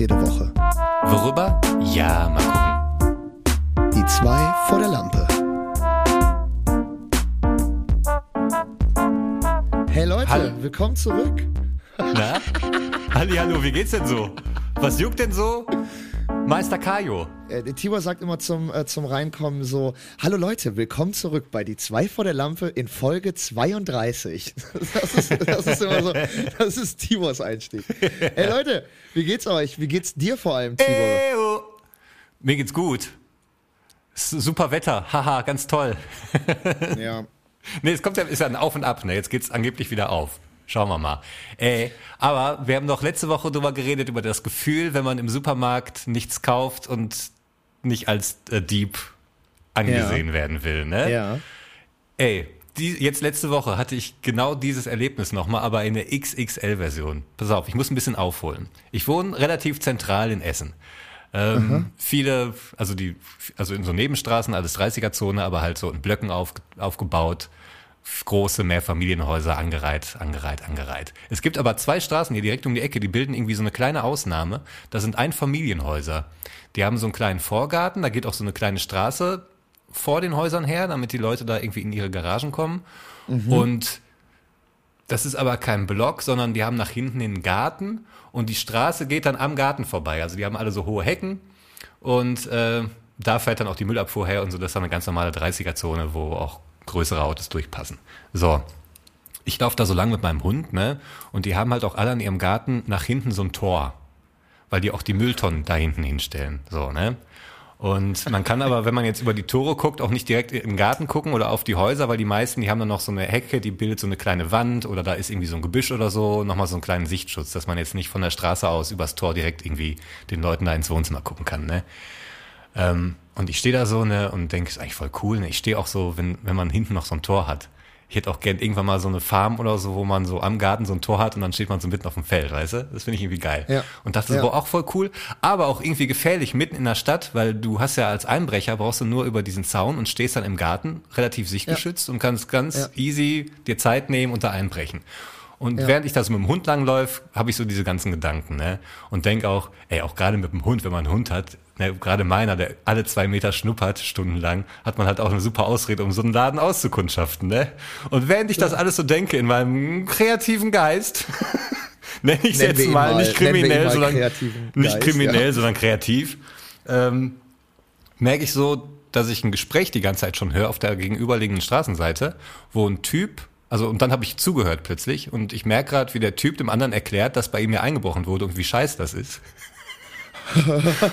jede Woche? Worüber? Ja, mal gucken. Die zwei vor der Lampe. Hey Leute, Hallo. willkommen zurück. Na? Halli, hallo, wie geht's denn so? Was juckt denn so? Meister Kajo. Äh, Tibor sagt immer zum, äh, zum Reinkommen so, hallo Leute, willkommen zurück bei Die zwei vor der Lampe in Folge 32. Das ist, das ist immer so, das ist Tibors Einstieg. Hey Leute, wie geht's euch? Wie geht's dir vor allem, Tibor? Eyo. Mir geht's gut. Super Wetter, haha, ganz toll. Ja. Nee, es kommt ja, ist ja ein Auf und Ab, ne? Jetzt geht's angeblich wieder auf. Schauen wir mal. Äh, aber wir haben doch letzte Woche drüber geredet, über das Gefühl, wenn man im Supermarkt nichts kauft und nicht als äh, Dieb angesehen werden will, ne? Ja. Ey, die, jetzt letzte Woche hatte ich genau dieses Erlebnis nochmal, aber in der XXL-Version. Pass auf, ich muss ein bisschen aufholen. Ich wohne relativ zentral in Essen. Ähm, viele, also die, also in so Nebenstraßen, alles 30er-Zone, aber halt so in Blöcken auf, aufgebaut. Große Mehrfamilienhäuser angereiht, angereiht, angereiht. Es gibt aber zwei Straßen hier direkt um die Ecke, die bilden irgendwie so eine kleine Ausnahme. Das sind Einfamilienhäuser. Die haben so einen kleinen Vorgarten, da geht auch so eine kleine Straße vor den Häusern her, damit die Leute da irgendwie in ihre Garagen kommen. Und das ist aber kein Block, sondern die haben nach hinten den Garten und die Straße geht dann am Garten vorbei. Also die haben alle so hohe Hecken und äh, da fährt dann auch die Müllabfuhr her und so. Das ist dann eine ganz normale 30er-Zone, wo auch größere Autos durchpassen. So, ich laufe da so lang mit meinem Hund, ne? Und die haben halt auch alle an ihrem Garten nach hinten so ein Tor, weil die auch die Mülltonnen da hinten hinstellen. So, ne? Und man kann aber, wenn man jetzt über die Tore guckt, auch nicht direkt im Garten gucken oder auf die Häuser, weil die meisten, die haben dann noch so eine Hecke, die bildet so eine kleine Wand oder da ist irgendwie so ein Gebüsch oder so, nochmal so einen kleinen Sichtschutz, dass man jetzt nicht von der Straße aus übers Tor direkt irgendwie den Leuten da ins Wohnzimmer gucken kann, ne? Ähm, und ich stehe da so ne, und denke, ist eigentlich voll cool. Ne? Ich stehe auch so, wenn, wenn man hinten noch so ein Tor hat. Ich hätte auch gern irgendwann mal so eine Farm oder so, wo man so am Garten so ein Tor hat und dann steht man so mitten auf dem Feld, weißt du? Das finde ich irgendwie geil. Ja. Und dachte Ja. so, boah, auch voll cool, aber auch irgendwie gefährlich mitten in der Stadt, weil du hast ja als Einbrecher brauchst du nur über diesen Zaun und stehst dann im Garten, relativ sichtgeschützt und kannst ganz Ja. easy dir Zeit nehmen und da einbrechen. Und Ja. während ich da so mit dem Hund langläufe, habe ich so diese ganzen Gedanken, ne? Und denk auch, ey, auch gerade mit dem Hund, wenn man einen Hund hat, ne, gerade meiner, der alle zwei Meter schnuppert, stundenlang, hat man halt auch eine super Ausrede, um so einen Laden auszukundschaften, ne? Und während ich das alles so denke, in meinem kreativen Geist, nenne ich es jetzt mal, mal- nicht kriminell, mal sondern nicht kriminell, ja. sondern kreativ, ähm, merke ich so, dass ich ein Gespräch die ganze Zeit schon höre auf der gegenüberliegenden Straßenseite, wo ein Typ, also und dann habe ich zugehört plötzlich und ich merke gerade, wie der Typ dem anderen erklärt, dass bei ihm ja eingebrochen wurde und wie scheiß das ist.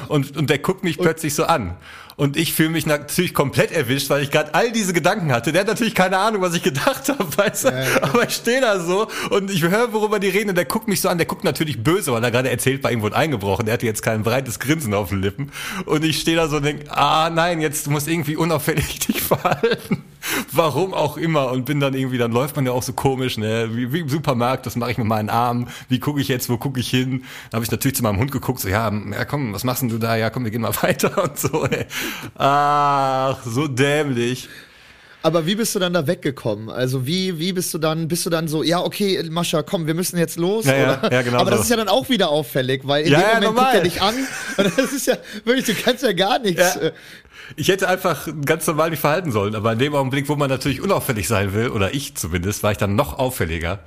Und, und der guckt mich plötzlich so an. Und ich fühle mich natürlich komplett erwischt, weil ich gerade all diese Gedanken hatte. Der hat natürlich keine Ahnung, was ich gedacht habe, weißt du? ja. Aber ich stehe da so und ich höre, worüber die reden und der guckt mich so an. Der guckt natürlich böse, weil er gerade erzählt, bei ihm wurde eingebrochen. Der hatte jetzt kein breites Grinsen auf den Lippen. Und ich stehe da so und denke, ah nein, jetzt du musst irgendwie unauffällig dich verhalten. Warum auch immer. Und bin dann irgendwie, dann läuft man ja auch so komisch, ne? Wie, wie im Supermarkt, das mache ich mit meinen Armen. Wie gucke ich jetzt, wo gucke ich hin? Dann habe ich natürlich zu meinem Hund geguckt, so, ja, ja komm, was machst denn du da? Ja, komm, wir gehen mal weiter und so. Ey. Ach, so dämlich. Aber wie bist du dann da weggekommen? Also wie, wie bist du dann, bist du dann so, ja, okay, Mascha, komm, wir müssen jetzt los? Ja, ja, oder? ja, genau Aber das so. ist ja dann auch wieder auffällig, weil in dem Moment normal. guckt er dich an und das ist ja, wirklich, du kannst ja gar nichts. Äh, Ich hätte einfach ganz normal mich verhalten sollen, aber in dem Augenblick, wo man natürlich unauffällig sein will, oder ich zumindest, war ich dann noch auffälliger.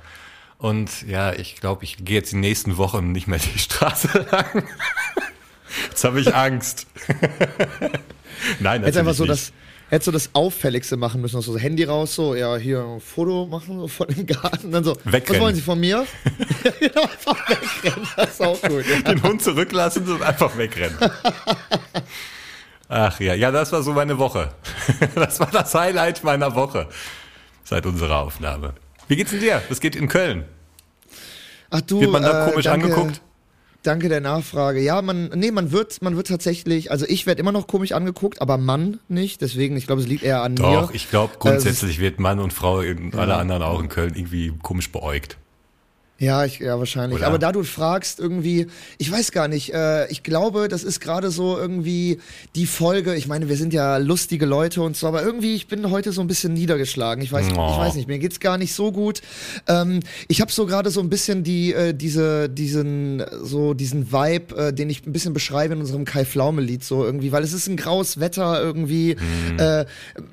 Und ja, ich glaube, ich gehe jetzt die nächsten Wochen nicht mehr die Straße lang. Jetzt habe ich Angst. Nein, Hättest natürlich einfach so nicht. das, hättest du das Auffälligste machen müssen, so Handy raus, so, ja, hier ein Foto machen so von dem Garten, dann so, was Wegrennen. wollen Sie von mir? genau, einfach wegrennen, das ist auch gut. Ja. den Hund zurücklassen und einfach wegrennen. Ach ja, ja, das war so meine Woche. Das war das Highlight meiner Woche seit unserer Aufnahme. Wie geht's denn dir? Was geht in Köln? Ach du, Wird man da äh, komisch danke, angeguckt? Danke der Nachfrage. Ja, man, nee, man wird, man wird tatsächlich, also ich werde immer noch komisch angeguckt, aber Mann nicht. Deswegen, ich glaube, es liegt eher an mir. Doch, ich glaube, grundsätzlich wird Mann und Frau in alle anderen auch in Köln irgendwie komisch beäugt. Ja, ich, ja, wahrscheinlich. Oder? Aber da du fragst, irgendwie, ich weiß gar nicht, äh, ich glaube, das ist gerade so irgendwie die Folge. Ich meine, wir sind ja lustige Leute und so, aber irgendwie, ich bin heute so ein bisschen niedergeschlagen. Ich weiß, Oh. ich weiß nicht, mir geht's gar nicht so gut. Ähm, ich habe so gerade so ein bisschen die, äh, diese, diesen, so diesen Vibe, äh, den ich ein bisschen beschreibe in unserem Kai Pflaume-Lied, so irgendwie, weil es ist ein graues Wetter irgendwie. Äh,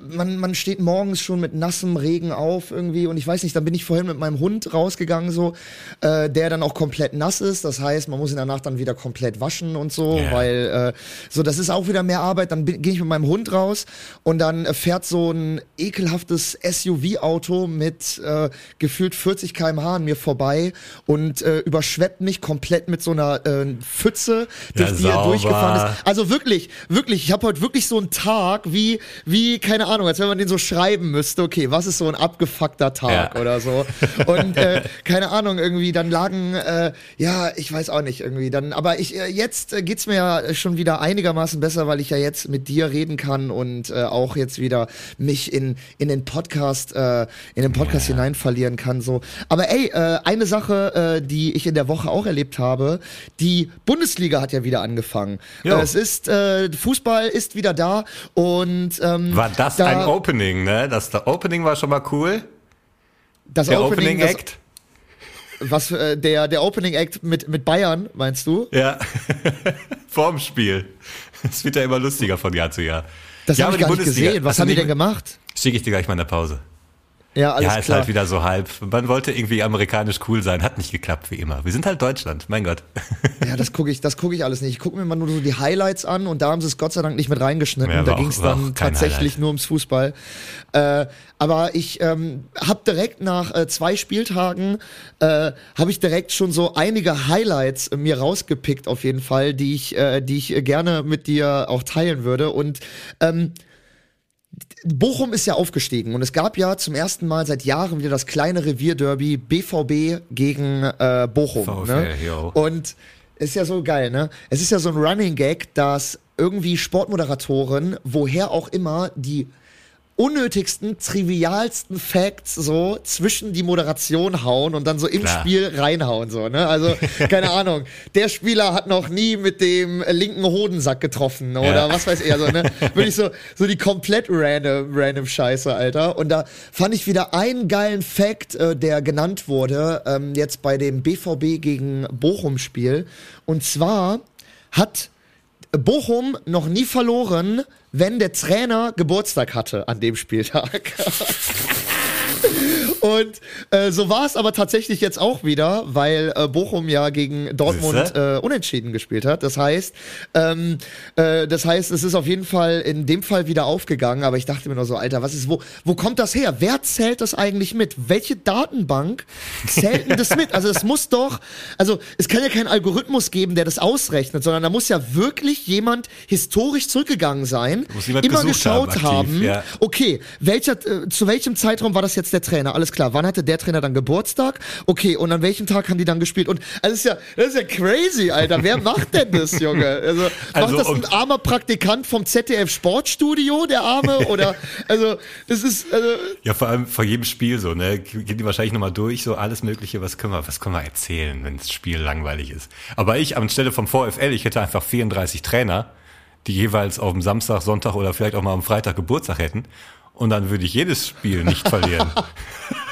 man, man steht morgens schon mit nassem Regen auf irgendwie und ich weiß nicht, dann bin ich vorhin mit meinem Hund rausgegangen, so, äh, der dann auch komplett nass ist. Das heißt, man muss ihn danach dann wieder komplett waschen und so, Ja. weil äh, so, das ist auch wieder mehr Arbeit. Dann gehe ich mit meinem Hund raus und dann äh, fährt so ein ekelhaftes SUV-Auto mit äh, gefühlt 40 km/h an mir vorbei und äh, überschwemmt mich komplett mit so einer äh, Pfütze, durch Ja, die er durchgefahren ist. Also wirklich, wirklich, ich habe heute wirklich so einen Tag wie, wie, keine Ahnung, als wenn man den so schreiben müsste, okay, was ist so ein abgefuckter Tag Ja. oder so. Und äh, keine Ahnung, irgendwie, dann lagen, äh, ja, ich weiß auch nicht, irgendwie, dann, aber ich, äh, jetzt äh, geht's mir ja schon wieder einigermaßen besser, weil ich ja jetzt mit dir reden kann und äh, auch jetzt wieder mich in, in den Podcast, äh, in den Podcast hinein verlieren kann, so. Aber ey, äh, eine Sache, äh, die ich in der Woche auch erlebt habe, die Bundesliga hat ja wieder angefangen. Jo. Äh, es ist, äh, Fußball ist wieder da und ähm, War das da, ein Opening, ne? Das der Opening war schon mal cool. das Der Opening, Opening das, Act. Was äh, der der Opening Act mit mit Bayern meinst du? Ja. Vorm Spiel. Es wird ja immer lustiger von Jahr zu Jahr. Das ja, habe ich gar nicht gesehen. Was du haben die denn gemacht? Schicke ich dir gleich mal in der Pause. Ja, alles ja, ist klar. halt wieder so halb. Man wollte irgendwie amerikanisch cool sein, hat nicht geklappt wie immer. Wir sind halt Deutschland, mein Gott. Ja, das gucke ich, das gucke ich alles nicht. Ich gucke mir mal nur so die Highlights an und da haben sie es Gott sei Dank nicht mit reingeschnitten. Ja, da ging es dann tatsächlich Highlight. nur ums Fußball. Äh, aber ich ähm, habe direkt nach äh, zwei Spieltagen äh, habe ich direkt schon so einige Highlights mir rausgepickt auf jeden Fall, die ich, äh, die ich gerne mit dir auch teilen würde. Und ähm, Bochum ist ja aufgestiegen und es gab ja zum ersten Mal seit Jahren wieder das kleine Revierderby BVB gegen äh, Bochum. VfL, ne? Und ist ja so geil, ne? Es ist ja so ein Running Gag, dass irgendwie Sportmoderatoren, woher auch immer, die unnötigsten, trivialsten Facts so zwischen die Moderation hauen und dann so im Klar. Spiel reinhauen so, ne? Also keine Ahnung, der Spieler hat noch nie mit dem linken Hodensack getroffen oder Ja. was weiß er so, ne? Wirklich so so die komplett random random Scheiße, Alter. Und da fand ich wieder einen geilen Fact, äh, der genannt wurde ähm, jetzt bei dem BVB gegen Bochum Spiel und zwar hat Bochum noch nie verloren, wenn der Trainer Geburtstag hatte an dem Spieltag. Und äh, so war es aber tatsächlich jetzt auch wieder, weil äh, Bochum ja gegen Dortmund äh, unentschieden gespielt hat. Das heißt, ähm, äh, das heißt, es ist auf jeden Fall in dem Fall wieder aufgegangen. Aber ich dachte mir nur so, Alter, was ist wo? Wo kommt das her? Wer zählt das eigentlich mit? Welche Datenbank zählt denn das mit? Also es muss doch, also es kann ja keinen Algorithmus geben, der das ausrechnet, sondern da muss ja wirklich jemand historisch zurückgegangen sein, Muss immer geschaut haben, aktiv, haben, ja. okay, welcher, äh, zu welchem Zeitraum war das jetzt der Trainer? Alles klar. Wann hatte der Trainer dann Geburtstag? Okay, und an welchem Tag haben die dann gespielt? Und also das ist ja, das ist ja crazy, Alter. Wer macht denn das, Junge? Also, macht Also, das ein armer Praktikant vom ZDF Sportstudio, der Arme? Oder also das ist also, Ja, vor allem vor jedem Spiel so, ne? Gehen die wahrscheinlich nochmal durch, so alles Mögliche, was können wir, was können wir erzählen, wenn das Spiel langweilig ist. Aber ich, anstelle vom VfL, ich hätte einfach 34 Trainer, die jeweils auf dem Samstag, Sonntag oder vielleicht auch mal am Freitag Geburtstag hätten. Und dann würde ich jedes Spiel nicht verlieren.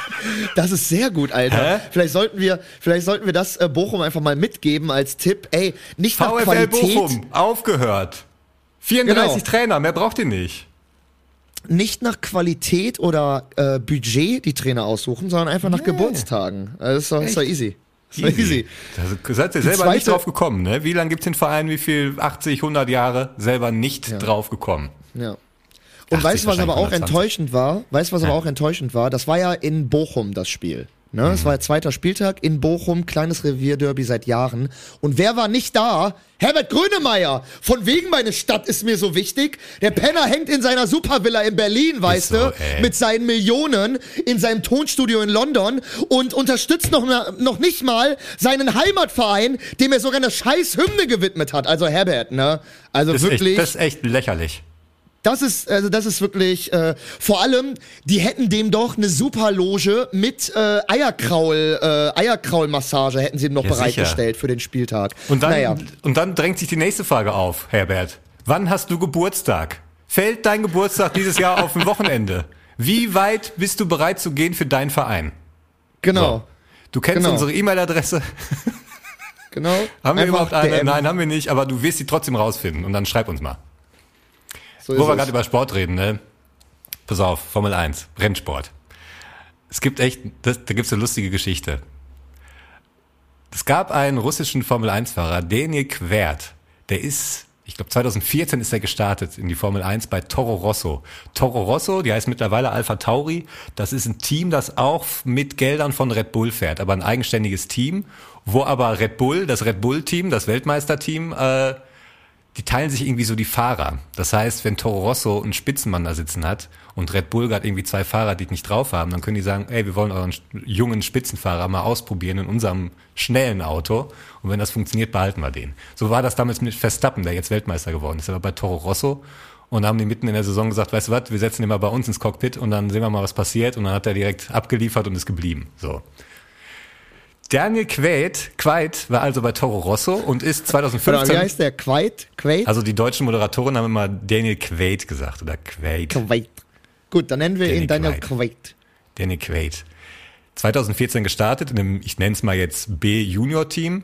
das ist sehr gut, Alter. Hä? Vielleicht sollten wir, vielleicht sollten wir das äh, Bochum einfach mal mitgeben als Tipp. Ey, nicht nach VfL Qualität. Bochum, aufgehört. 34 Genau. Trainer, mehr braucht ihr nicht. nicht nach Qualität oder äh, Budget die Trainer aussuchen, sondern einfach nach Nee. Geburtstagen. Also Das ist doch, ist doch Echt? easy. Das ist doch easy. Da seid ihr selber zweite- nicht drauf gekommen, ne? Wie lange gibt's den Verein, wie viel, 80, 100 Jahre, selber nicht drauf gekommen. Ja. Und 80 weißt du, was aber auch wahrscheinlich 120. enttäuschend war? Weißt du, was aber Ja. auch enttäuschend war? Das war ja in Bochum das Spiel. Ne? Mhm. Es war der zweiter Spieltag in Bochum, kleines Revierderby seit Jahren. Und wer war nicht da? Herbert Grönemeyer. Von wegen meine Stadt ist mir so wichtig. Der Penner hängt in seiner Supervilla in Berlin, weißt so, du, ey. mit seinen Millionen in seinem Tonstudio in London und unterstützt noch, noch nicht mal seinen Heimatverein, dem er sogar eine scheiß Hymne gewidmet hat. Also Herbert, ne? Also Das ist, wirklich. echt, das ist echt lächerlich. Das ist, also das ist wirklich, äh, vor allem, die hätten dem doch eine super Loge mit äh, Eierkraul, äh, Eierkraulmassage hätten sie ihm noch Ja, bereitgestellt für den Spieltag. Und dann, naja. und dann drängt sich die nächste Frage auf, Herbert. Wann hast du Geburtstag? Fällt dein Geburtstag dieses Jahr auf ein Wochenende? Wie weit bist du bereit zu gehen für deinen Verein? Genau. So. Du kennst Genau. unsere E-Mail-Adresse. Genau. Haben wir Einfach überhaupt eine? DM. Nein, haben wir nicht, aber du wirst sie trotzdem rausfinden und dann schreib uns mal. So Wo wir gerade über Sport reden, ne? Pass auf, Formel 1, Rennsport. Es gibt echt, das, da gibt's eine lustige Geschichte. Es gab einen russischen Formel 1-Fahrer, Daniel Quert. Der ist, ich glaube 2014 ist er gestartet in die Formel 1 bei Toro Rosso. Toro Rosso, die heißt mittlerweile Alpha Tauri. Das ist ein Team, das auch mit Geldern von Red Bull fährt, aber ein eigenständiges Team, wo aber Red Bull, das Red Bull-Team, das Weltmeisterteam, äh, die teilen sich irgendwie so die Fahrer. Das heißt, wenn Toro Rosso einen Spitzenmann da sitzen hat und Red Bull hat irgendwie zwei Fahrer, die nicht drauf haben, dann können die sagen, ey, wir wollen euren jungen Spitzenfahrer mal ausprobieren in unserem schnellen Auto. Und wenn das funktioniert, behalten wir den. So war das damals mit Verstappen, der jetzt Weltmeister geworden ist. Er war bei Toro Rosso und haben die mitten in der Saison gesagt, weißt du was, wir setzen den mal bei uns ins Cockpit und dann sehen wir mal, was passiert. Und dann hat er direkt abgeliefert und ist geblieben. So. Daniel Quaid, Quaid war also bei Toro Rosso und ist Warte mal, 2015 Wie heißt der? Quaid? Quaid? also die deutschen Moderatoren haben immer Daniel Quaid gesagt oder Quaid. Quaid. Gut, dann nennen wir ihn Danny Daniel Quaid. Daniel Quaid. 2014 gestartet in dem, ich nenne es mal jetzt B-Junior-Team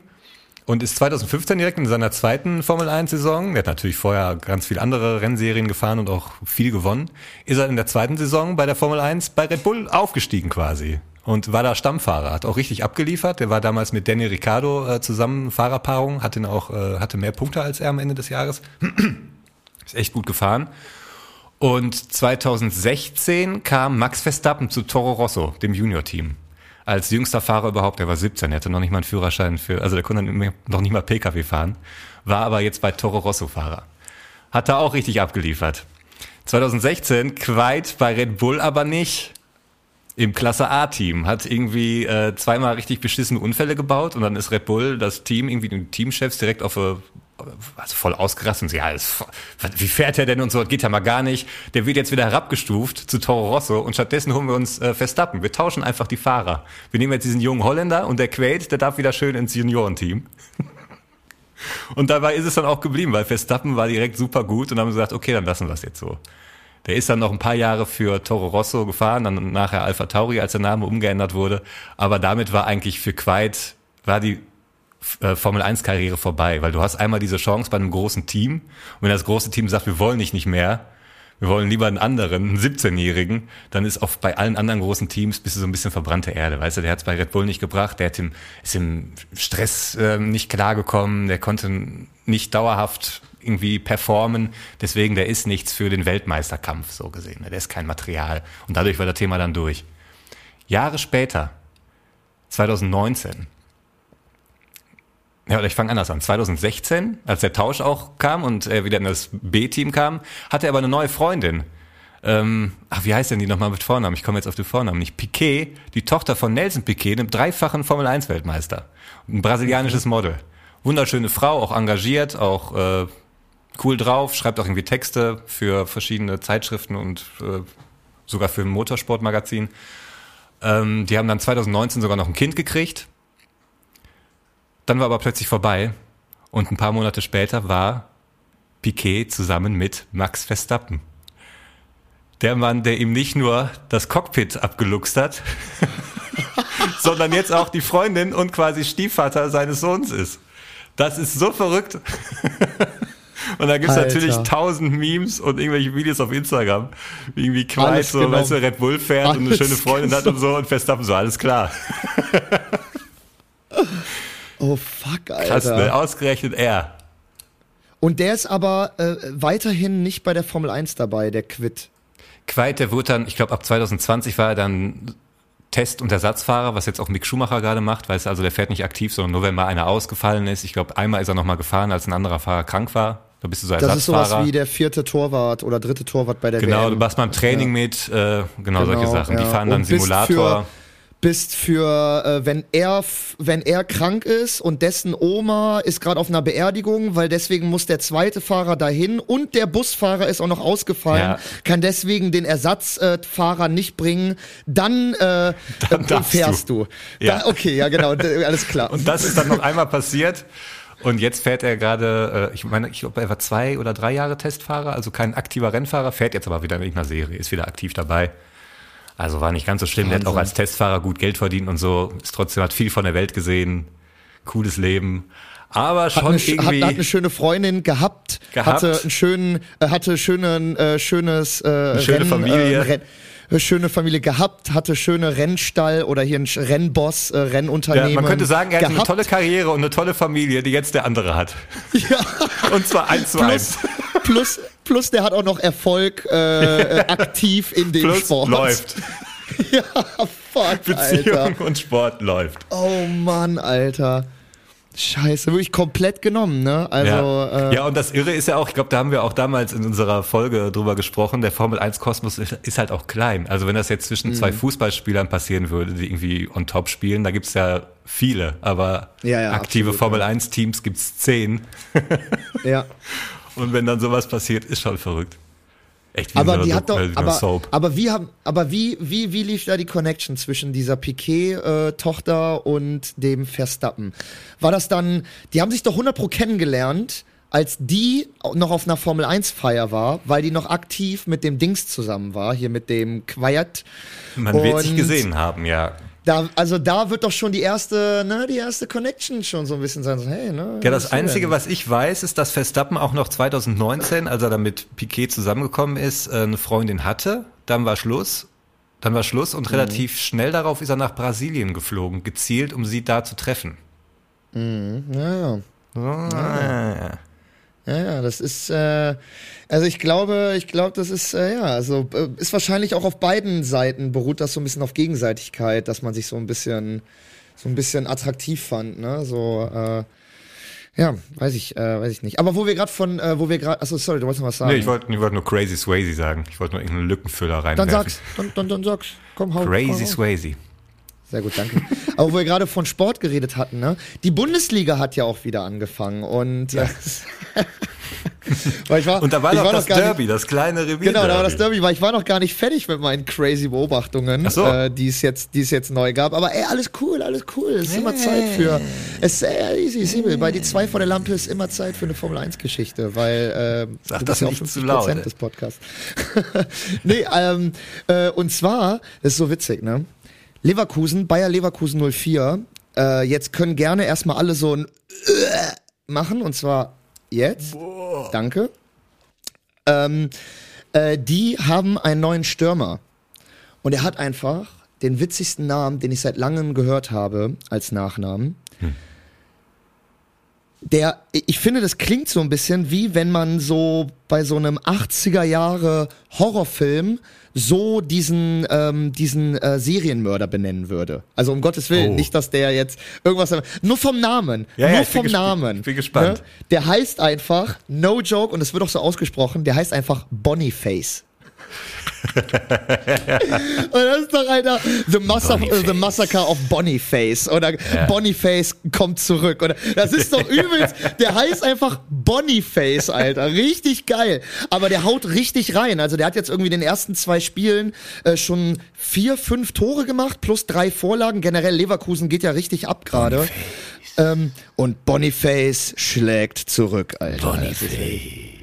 und ist 2015 direkt in seiner zweiten Formel 1-Saison, der hat natürlich vorher ganz viele andere Rennserien gefahren und auch viel gewonnen, ist er in der zweiten Saison bei der Formel 1 bei Red Bull aufgestiegen quasi und war da Stammfahrer, hat auch richtig abgeliefert. Der war damals mit Danny Ricciardo äh, zusammen Fahrerpaarung, hatte ihn auch äh, hatte mehr Punkte als er am Ende des Jahres. Ist echt gut gefahren. Und 2016 kam Max Verstappen zu Toro Rosso, dem Junior-Team. Als jüngster Fahrer überhaupt, der war 17, er hatte noch nicht mal einen Führerschein für, also der konnte noch nicht mal Pkw fahren, war aber jetzt bei Toro Rosso Fahrer. Hat er auch richtig abgeliefert. 2016 Quaid bei Red Bull aber nicht im Klasse A-Team, hat irgendwie äh, zweimal richtig beschissene Unfälle gebaut und dann ist Red Bull, das Team, irgendwie die Teamchefs direkt auf äh, also voll ausgerastet und so, ja, ist, wie fährt er denn und so, geht ja mal gar nicht. Der wird jetzt wieder herabgestuft zu Toro Rosso und stattdessen holen wir uns äh, Verstappen. Wir tauschen einfach die Fahrer. Wir nehmen jetzt diesen jungen Holländer und der Quaid, der darf wieder schön ins Juniorenteam. Und dabei ist es dann auch geblieben, weil Verstappen war direkt super gut und haben gesagt, okay, dann lassen wir es jetzt so. Der ist dann noch ein paar Jahre für Toro Rosso gefahren, dann nachher Alpha Tauri, als der Name umgeändert wurde. Aber damit war eigentlich für Quaid, war die äh, Formel 1 Karriere vorbei, weil du hast einmal diese Chance bei einem großen Team. Und wenn das große Team sagt, wir wollen dich nicht mehr, wir wollen lieber einen anderen, einen 17-Jährigen, dann ist auch bei allen anderen großen Teams bist du so ein bisschen verbrannte Erde. Weißt du, der hat es bei Red Bull nicht gebracht, der hat im, ist im Stress ähm, nicht klargekommen, der konnte nicht dauerhaft irgendwie performen. Deswegen, der ist nichts für den Weltmeisterkampf, so gesehen. Der ist kein Material. Und dadurch war das Thema dann durch. Jahre später, 2019, ja, oder ich fange anders an. 2016, als der Tausch auch kam und er wieder in das B-Team kam, hatte er aber eine neue Freundin. Ähm, ach, wie heißt denn die nochmal mit Vornamen? Ich komme jetzt auf den Vornamen nicht. Piquet, die Tochter von Nelson Piquet, einem dreifachen Formel-1-Weltmeister. Ein brasilianisches Model. Wunderschöne Frau, auch engagiert, auch äh, cool drauf, schreibt auch irgendwie Texte für verschiedene Zeitschriften und äh, sogar für ein Motorsportmagazin. Ähm, die haben dann 2019 sogar noch ein Kind gekriegt. Dann war aber plötzlich vorbei und ein paar Monate später war Piquet zusammen mit Max Verstappen. Der Mann, der ihm nicht nur das Cockpit abgeluchst hat, sondern jetzt auch die Freundin und quasi Stiefvater seines Sohns ist. Das ist so verrückt. Und da gibt's Alter. natürlich tausend Memes und irgendwelche Videos auf Instagram. wie Irgendwie Quaid, Alles so, genommen. weißt du, Red Bull fährt und eine Alles schöne Freundin hat und so und Verstappen so, alles klar. Oh fuck, Alter. Krass, ne? Ausgerechnet er. Und der ist aber äh, weiterhin nicht bei der Formel 1 dabei, der Quid. Quaid, der wurde dann, ich glaube ab 2020 war er dann Test- und Ersatzfahrer, was jetzt auch Mick Schumacher gerade macht, weißt du, also der fährt nicht aktiv, sondern nur wenn mal einer ausgefallen ist. Ich glaube, einmal ist er nochmal gefahren, als ein anderer Fahrer krank war. Da bist du so Das ist Ersatzfahrer. sowas wie der vierte Torwart oder dritte Torwart bei der genau, WM. du machst mal im Training mit, äh, genau, solche Sachen. Die ja. fahren dann Und Simulator. Bist für, äh, wenn er, wenn er krank ist und dessen Oma ist gerade auf einer Beerdigung, weil deswegen muss der zweite Fahrer dahin und der Busfahrer ist auch noch ausgefallen, Ja. kann deswegen den Ersatzfahrer äh, nicht bringen, dann, äh, Dann äh, fährst du. du. Ja. Da, okay, ja genau, alles klar. Und das ist dann noch einmal passiert. Und jetzt fährt er gerade, äh, ich meine, ich glaube, er war zwei oder drei Jahre Testfahrer, also kein aktiver Rennfahrer, fährt jetzt aber wieder in irgendeiner Serie, ist wieder aktiv dabei. Also war nicht ganz so schlimm, der hat auch als Testfahrer gut Geld verdient und so, ist trotzdem, hat viel von der Welt gesehen, cooles Leben. Aber hat schon eine, sch- hat, irgendwie. hat eine schöne Freundin gehabt, Gehabt. hatte einen schönen, äh, hatte schönen, äh, schönes äh, schöne Rennen, Familie. Äh, Renn, äh, schöne Familie gehabt, hatte schöne Rennstall oder hier ein Rennboss, äh, ja, Rennunternehmen. man könnte sagen, er hat eine tolle Karriere und eine tolle Familie, die jetzt der andere hat. Ja. Und zwar eins zu Plus, eins. plus, plus, der hat auch noch Erfolg äh, äh, aktiv in dem Plus Sport. läuft. Ja, fuck, Beziehung Alter. und Sport läuft. Oh Mann, Alter. Scheiße, wirklich komplett genommen, ne? Also, ja. äh, ja, und das Irre ist ja auch, ich glaube, da haben wir auch damals in unserer Folge drüber gesprochen, der Formel 1 Kosmos ist, halt auch klein. Also wenn das jetzt zwischen zwei Mhm. Fußballspielern passieren würde, die irgendwie on top spielen, da gibt's ja viele, aber Ja, ja, aktive absolut, Formel ja. 1 Teams gibt's zehn. ja. Und wenn dann sowas passiert, ist schon verrückt. Echt wie Aber die hat doch, aber, aber wie haben, aber wie, wie, wie lief da die Connection zwischen dieser Piquet-Tochter und dem Verstappen? War das dann, die haben sich doch 100 pro kennengelernt, als die noch auf einer Formel 1 Feier war, weil die noch aktiv mit dem Dings zusammen war, hier mit dem Quiet. Man wird sich und- gesehen haben, ja. Da, also da wird doch schon die erste, ne, die erste Connection schon so ein bisschen sein, so, hey, ne. Ja, das? Einzige, was ich weiß, ist, dass Verstappen auch noch 2019, als er dann mit Piquet zusammengekommen ist, äh, eine Freundin hatte. Dann war Schluss. Dann war Schluss Mhm. und relativ schnell darauf ist er nach Brasilien geflogen, gezielt, um sie da zu treffen. Ja, ja. Ah. Ja, ja, das ist, äh, also ich glaube, ich glaube, das ist, äh, ja, also äh, ist wahrscheinlich auch auf beiden Seiten beruht das so ein bisschen auf Gegenseitigkeit, dass man sich so ein bisschen, so ein bisschen attraktiv fand, ne, so, äh, ja, weiß ich, äh, weiß ich nicht. Aber wo wir gerade von, äh, wo wir gerade, achso, sorry, du wolltest noch was sagen. Nee, ich wollte ich wollt nur Crazy Swayze sagen. Ich wollte nur irgendeinen Lückenfüller dann reinwerfen. sag's, dann, dann, dann sag's, komm, hau, Crazy hau. Swayze. Sehr gut, danke. Aber wo wir gerade von Sport geredet hatten, ne? Die Bundesliga hat ja auch wieder angefangen und äh, weil ich war, Und da war ich noch das gar nicht- Derby, das kleine Revier. Genau, da war das Derby, weil ich war noch gar nicht fertig mit meinen crazy Beobachtungen, Ach so. äh, die es jetzt, die es jetzt neu gab. Aber ey, alles cool, alles cool. Es ist immer Zeit für. Es ist äh, easy, easy. Bei die zwei vor der Lampe ist immer Zeit für eine Formel 1 Geschichte, weil äh, Sag das ja auch nicht zu 50 laut, ey. des Podcasts. nee, ähm, äh, und zwar, das ist so witzig, ne? Leverkusen, Bayer Leverkusen 04. Äh, jetzt können gerne erstmal alle so ein äh, machen und zwar jetzt. Danke. Ähm, äh, die haben einen neuen Stürmer. Und er hat einfach den witzigsten Namen, den ich seit langem gehört habe, als Nachnamen. Der, ich finde, das klingt so ein bisschen wie wenn man so bei so einem 80er Jahre Horrorfilm so diesen, ähm, diesen äh, Serienmörder benennen würde. Also um Gottes Willen, Oh. nicht, dass der jetzt irgendwas, nur vom Namen, Ja, nur ja, vom Namen. ich bin gespannt. Ne? Der heißt einfach, no joke, und es wird auch so ausgesprochen, der heißt einfach Boniface. und das ist doch, Alter, The, Massa Boniface. The Massacre of Boniface oder Boniface kommt zurück. Oder das ist doch übelst, der heißt einfach Boniface, Alter, richtig geil, aber der haut richtig rein, also der hat jetzt irgendwie in den ersten zwei Spielen äh, schon vier, fünf Tore gemacht plus drei Vorlagen, generell Leverkusen geht ja richtig ab gerade. Ähm, und Boniface schlägt zurück, Alter. Boniface.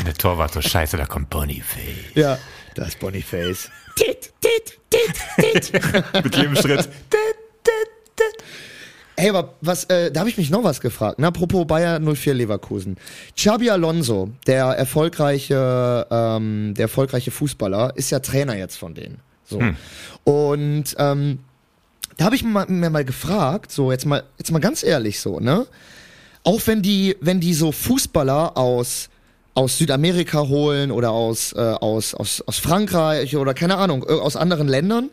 Und der Torwart so scheiße, da kommt Boniface. Ja, das ist Boniface. Tit, tit, tit, tit. Mit jedem Schritt. Hey, aber was, äh, da habe ich mich noch was gefragt. Ne? Apropos Bayer 04 Leverkusen. Xabi Alonso, der erfolgreiche, ähm, der erfolgreiche Fußballer, ist ja Trainer jetzt von denen. So. Und ähm, da habe ich mir mal, mir mal gefragt, so jetzt mal, jetzt mal ganz ehrlich so, ne? Auch wenn die, wenn die so Fußballer aus aus Südamerika holen oder aus, äh, aus, aus, aus Frankreich oder keine Ahnung, äh, aus anderen Ländern.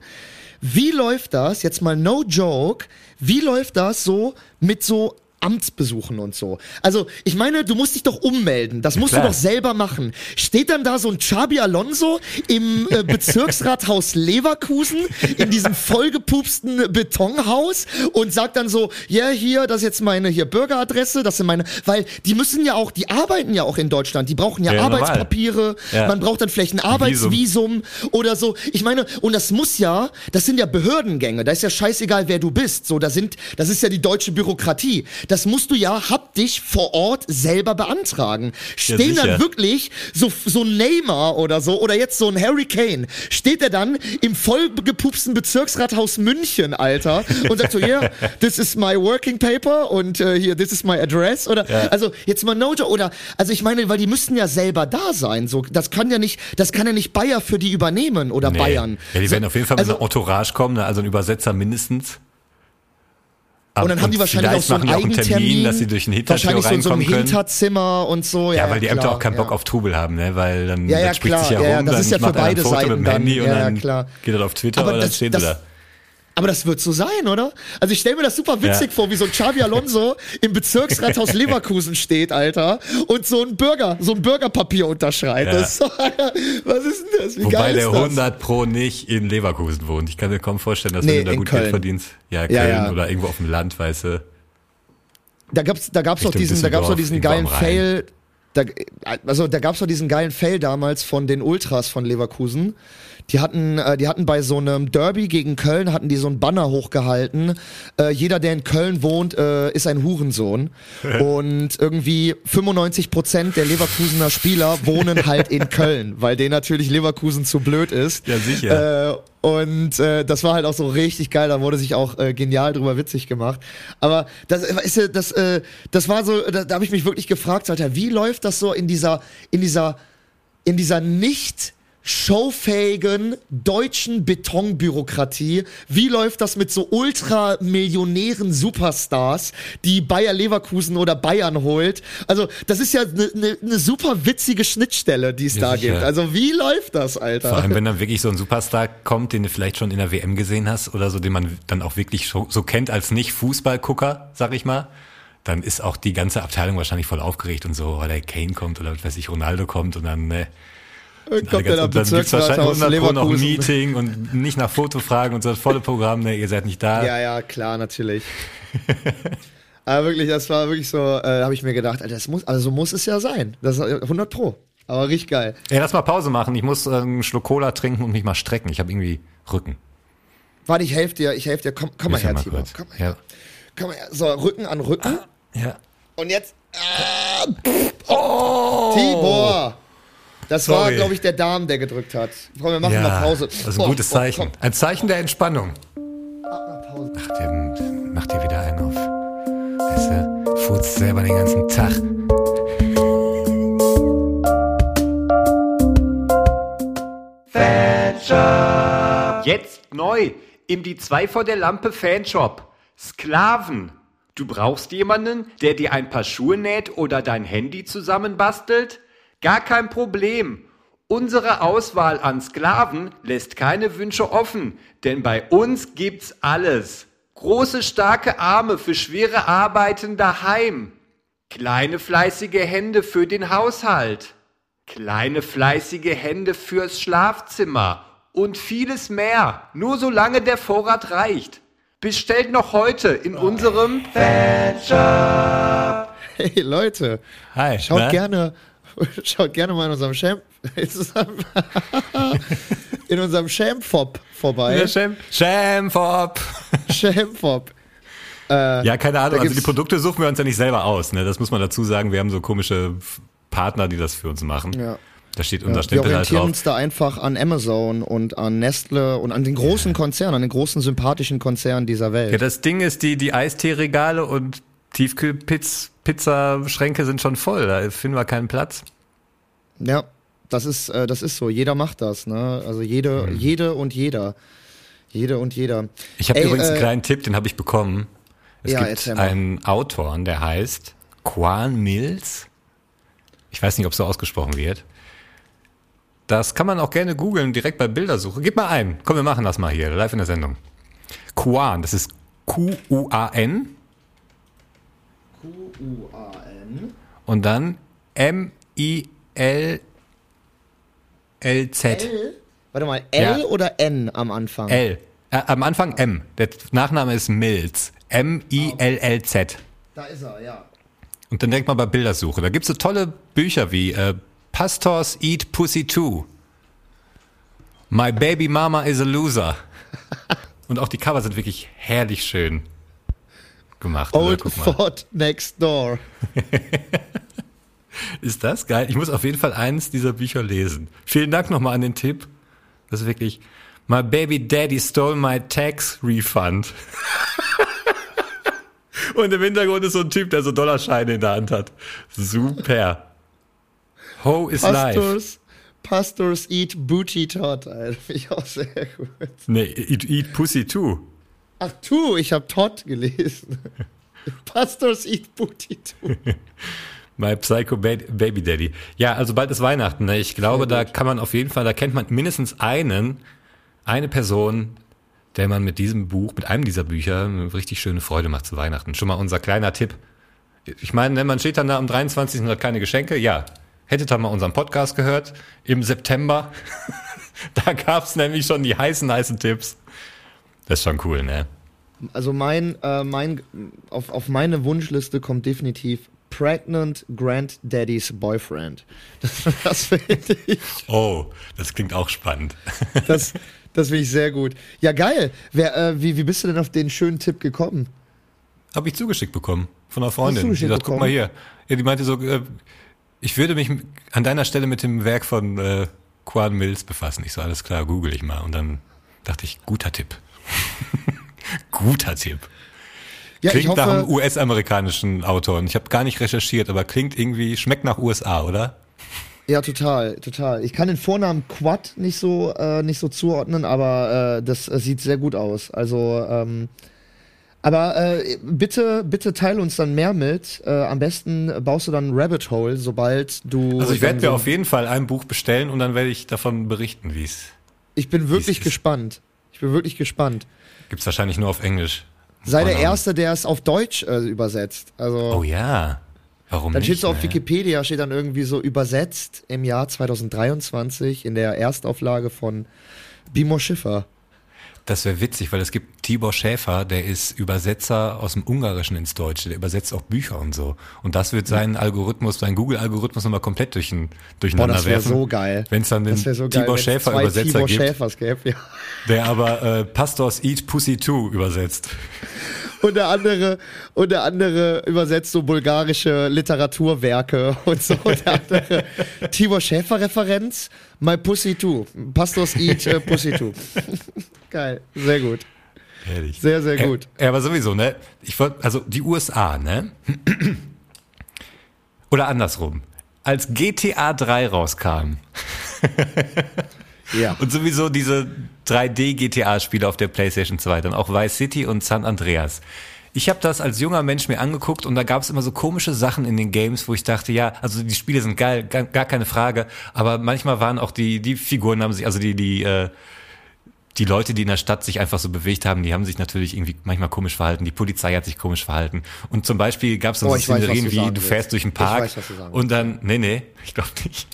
Wie läuft das, jetzt mal no joke, wie läuft das so mit so Amt besuchen und so. Also, ich meine, du musst dich doch ummelden. Das musst klar. du doch selber machen. Steht dann da so ein Xabi Alonso im äh, Bezirksrathaus Leverkusen in diesem vollgepupsten Betonhaus und sagt dann so, ja, hier, das ist jetzt meine hier Bürgeradresse, das sind meine, weil die müssen ja auch, die arbeiten ja auch in Deutschland, die brauchen ja, Ja. Arbeitspapiere, Ja. man braucht dann vielleicht ein Arbeitsvisum oder so. Ich meine, und das muss ja, das sind ja Behördengänge, da ist ja scheißegal, wer du bist. So, da sind, das ist ja die deutsche Bürokratie. Das musst du ja haptisch vor Ort selber beantragen. Stehen sicher. dann wirklich so, so ein Neymar oder so, oder jetzt so ein Harry Kane, steht er dann im vollgepupsten Bezirksrathaus München, Alter, und sagt so, yeah, this is my working paper und äh, hier, this is my address oder, also jetzt mal no joke, oder, also ich meine, weil die müssten ja selber da sein, so, das kann ja nicht, das kann ja nicht Bayer für die übernehmen oder Nee. Bayern. Ja, die so, werden auf jeden Fall mit also, einer Entourage kommen, ne? also ein Übersetzer mindestens. Und dann haben die wahrscheinlich auch so einen einen Termin, dass sie durch ein Hintertür wahrscheinlich so in so einem. Hinterzimmer und so. Ja, Ja, weil die Ämter auch keinen ja. Bock auf Trubel haben, ne? Weil dann, Ja, ja, spricht klar, sich ja ja, ja, rum, das dann ist ja für beide ein Foto Seiten mit dem dann. Handy und Ja, ja, dann klar. geht er auf Twitter Aber und dann das- stehen das- sie da. Aber das wird so sein, oder? Also ich stelle mir das super witzig Ja. vor, wie so ein Xavi Alonso im Bezirksrathaus Leverkusen steht, Alter, und so ein Bürger, so ein Bürgerpapier unterschreibt. Ja. So, was ist denn das? Wie Wobei geil der ist das? 100 Pro nicht in Leverkusen wohnt. Ich kann mir kaum vorstellen, dass Nee, du da gut Köln. Geld verdienst. Ja, Köln Ja, ja. oder irgendwo auf dem Land, weißt du. Da gab's, da gab's doch diesen, da gab's doch diesen geilen. Fail, da, also da gab's doch diesen geilen Fail damals von den Ultras von Leverkusen. Die hatten, äh, die hatten bei so einem Derby gegen Köln hatten die so ein Banner hochgehalten. Äh, jeder, der in Köln wohnt, äh, ist ein Hurensohn. Und irgendwie 95 Prozent der Leverkusener Spieler wohnen halt in Köln, weil denen natürlich Leverkusen zu blöd ist. Ja, sicher. Äh, und äh, das war halt auch so richtig geil, da wurde sich auch äh, genial drüber witzig gemacht. Aber das ist ja, das, äh, das war so, da, da habe ich mich wirklich gefragt, Alter, wie läuft das so in dieser, in dieser, in dieser nicht showfähigen deutschen Betonbürokratie. Wie läuft das mit so ultramillionären Superstars, die Bayer Leverkusen oder Bayern holt? Also, das ist ja eine ne, ne super witzige Schnittstelle, die es Ja, da sicher. gibt. Also, wie läuft das, Alter? Vor allem, wenn dann wirklich so ein Superstar kommt, den du vielleicht schon in der WM gesehen hast oder so, den man dann auch wirklich so, kennt als Nicht-Fußballgucker, sag ich mal, dann ist auch die ganze Abteilung wahrscheinlich voll aufgeregt und so, weil der Kane kommt oder was weiß ich, Ronaldo kommt und dann, ne, Kommt da und dann gibt's wahrscheinlich aus 100 Pro noch ein Leverkusen? Meeting und nicht nach Foto fragen und so das volle Programm, ne, ihr seid nicht da. Ja, ja, klar, natürlich. Aber wirklich, das war wirklich so, äh, habe ich mir gedacht, Alter, das muss, also so muss es ja sein. Das ist 100 Pro. Aber richtig geil. Ey, lass mal Pause machen. Ich muss äh, einen Schluck Cola trinken und mich mal strecken. Ich habe irgendwie Rücken. Warte, ich helfe dir, ich helfe dir. Komm, komm mal her, mal Tibor. kurz. Komm mal her. Ja. Komm mal her. So, Rücken an Rücken. Ja. Und jetzt. Ah, oh, Tibor! Das war, Sorry. glaube ich, der Darm, der gedrückt hat. Komm, wir machen ja, mal Pause. Das ist ein Oh, gutes oh, Zeichen. komm. Ein Zeichen der Entspannung. Mal Pause. Ach, der macht dir wieder einen auf. Weißt du, furzt selber den ganzen Tag. Jetzt neu im Die 2 vor der Lampe Fanshop. Sklaven. Du brauchst jemanden, der dir ein paar Schuhe näht oder dein Handy zusammenbastelt? Gar kein Problem. Unsere Auswahl an Sklaven lässt keine Wünsche offen, denn bei uns gibt's alles. Große, starke Arme für schwere Arbeiten daheim. Kleine, fleißige Hände für den Haushalt. Kleine fleißige Hände fürs Schlafzimmer und vieles mehr, nur solange der Vorrat reicht. Bestellt noch heute in unserem Hey, Leute. Hi. Schaut na? gerne, schaut gerne mal in unserem Sham, in unserem Shamfop vorbei. Ja, Sham. Shamfop. Shamfop. Ja, keine Ahnung. Also die Produkte suchen wir uns ja nicht selber aus. Ne? Das muss man dazu sagen. Wir haben so komische Partner, die das für uns machen. Ja. Da steht unser Wir Stempel halt orientieren drauf. uns da einfach an Amazon und an Nestle und an den großen Konzernen, an den großen sympathischen Konzernen dieser Welt. Ja, das Ding ist, die, die Eisteeregale und Tiefkühlpizzaschränke sind schon voll. Da finden wir keinen Platz. Ja, das ist, äh, das ist so. Jeder macht das, ne? Also jede, jede und jeder. Jede und jeder. Ich habe übrigens einen äh, kleinen Tipp, den habe ich bekommen. Es Ja, gibt einen Autoren, der heißt Quan Mills. Ich weiß nicht, ob es so ausgesprochen wird. Das kann man auch gerne googeln, direkt bei Bildersuche. Gib mal ein. Komm, wir machen das mal hier, live in der Sendung. Quan, das ist Q-U-A-N. Q-U-A-N. Und dann M-I-L-L-Z. L? Warte mal, L Ja. oder N am Anfang? L. Äh, am Anfang M. Der Nachname ist Mills. M-I-L-L-Z. Da ist er, ja. Und dann denkt man bei Bildersuche. Da gibt's so tolle Bücher wie äh, Pastors Eat Pussy Too. My Baby Mama is a Loser. Und auch die Cover sind wirklich herrlich schön gemacht. Old. Fort Next Door. Ist das geil? Ich muss auf jeden Fall eines dieser Bücher lesen. Vielen Dank nochmal an den Tipp. Das ist wirklich. My baby daddy stole my tax refund. Und im Hintergrund ist so ein Typ, der so Dollarscheine in der Hand hat. Super. Ho is life. Pastors, Pastors Eat Booty Todd. Alter, finde ich auch sehr gut. Nee, eat, eat pussy too. Ach, tu, ich habe Todd gelesen. Pastors Eat Booty Too. My Psycho ba Baby Daddy. Ja, also bald ist Weihnachten. Ne? Ich glaube, da kann man auf jeden Fall, da kennt man mindestens einen, eine Person, der man mit diesem Buch, mit einem dieser Bücher eine richtig schöne Freude macht zu Weihnachten. Schon mal unser kleiner Tipp. Ich meine, ne, man steht dann da am 23. und hat keine Geschenke. Ja, hättet ihr mal unseren Podcast gehört im September. da gab's nämlich schon die heißen, heißen Tipps. Das ist schon cool, ne? Also mein, äh, mein, auf, auf meine Wunschliste kommt definitiv Pregnant Granddaddy's Boyfriend. Das, das finde ich, Oh, das klingt auch spannend. das, das finde ich sehr gut. Ja, geil. Wer, äh, wie, wie bist du denn auf den schönen Tipp gekommen? Habe ich zugeschickt bekommen von einer Freundin. Die sagt, guck mal hier. Ja, die meinte so, äh, ich würde mich an deiner Stelle mit dem Werk von äh, Quan Mills befassen. Ich so, alles klar, google ich mal. Und dann dachte ich, guter Tipp. guter Tipp. Ja, klingt ich nach einem hoffe, US-amerikanischen Autor. Und ich habe gar nicht recherchiert, aber klingt irgendwie, schmeckt nach USA, oder? ja, total, total. Ich kann den Vornamen Quad nicht so, äh, nicht so zuordnen, aber äh, das äh, sieht sehr gut aus. Also, ähm, aber äh, bitte, bitte teil uns dann mehr mit. Äh, am besten baust du dann ein Rabbit Hole, sobald du. Also ich werde mir auf jeden Fall ein Buch bestellen und dann werde ich davon berichten, wie es. Ich bin wirklich gespannt. Ich bin wirklich gespannt. Gibt's wahrscheinlich nur auf Englisch. Sei der Erste, der es auf Deutsch äh, übersetzt. Also Oh ja. Warum dann steht so auf ne? Wikipedia, steht dann irgendwie so übersetzt im Jahr 2023 in der Erstauflage von Bimo Schiffer. Das wäre witzig, weil es gibt Tibor Schäfer, der ist Übersetzer aus dem Ungarischen ins Deutsche, der übersetzt auch Bücher und so. Und das wird seinen Algorithmus, seinen Google-Algorithmus nochmal komplett durch, Boah, durcheinander das wäre werfen. so geil. Wenn es dann den Das so geil, Tibor wenn's Schäfer zwei Übersetzer Tibor gibt, Schäfers gäbe, ja. der aber äh, Pastors Eat Pussy Too übersetzt. Und der andere, und der andere übersetzt so bulgarische Literaturwerke und so. Und der andere Tibor Schäfer Referenz, My Pussy Too. Pastors Eat äh, Pussy Too. Geil, sehr gut. Herrlich. Sehr, sehr gut. Ja, aber sowieso, ne? Ich wollte, also die USA, ne? Oder andersrum. Als GTA 3 rauskam, Ja. Und sowieso diese 3D-GTA-Spiele auf der PlayStation 2, dann auch Vice City und San Andreas. Ich habe das als junger Mensch mir angeguckt und da gab es immer so komische Sachen in den Games, wo ich dachte, ja, also die Spiele sind geil, gar, gar keine Frage, aber manchmal waren auch die die Figuren haben sich, also die die äh, die Leute, die in der Stadt sich einfach so bewegt haben, die haben sich natürlich irgendwie manchmal komisch verhalten. Die Polizei hat sich komisch verhalten. Und zum Beispiel gab es dann Oh, so weiß, Szenerien du wie, du fährst durch einen Ich Park weiß, du und dann, nee, nee, ich glaube nicht.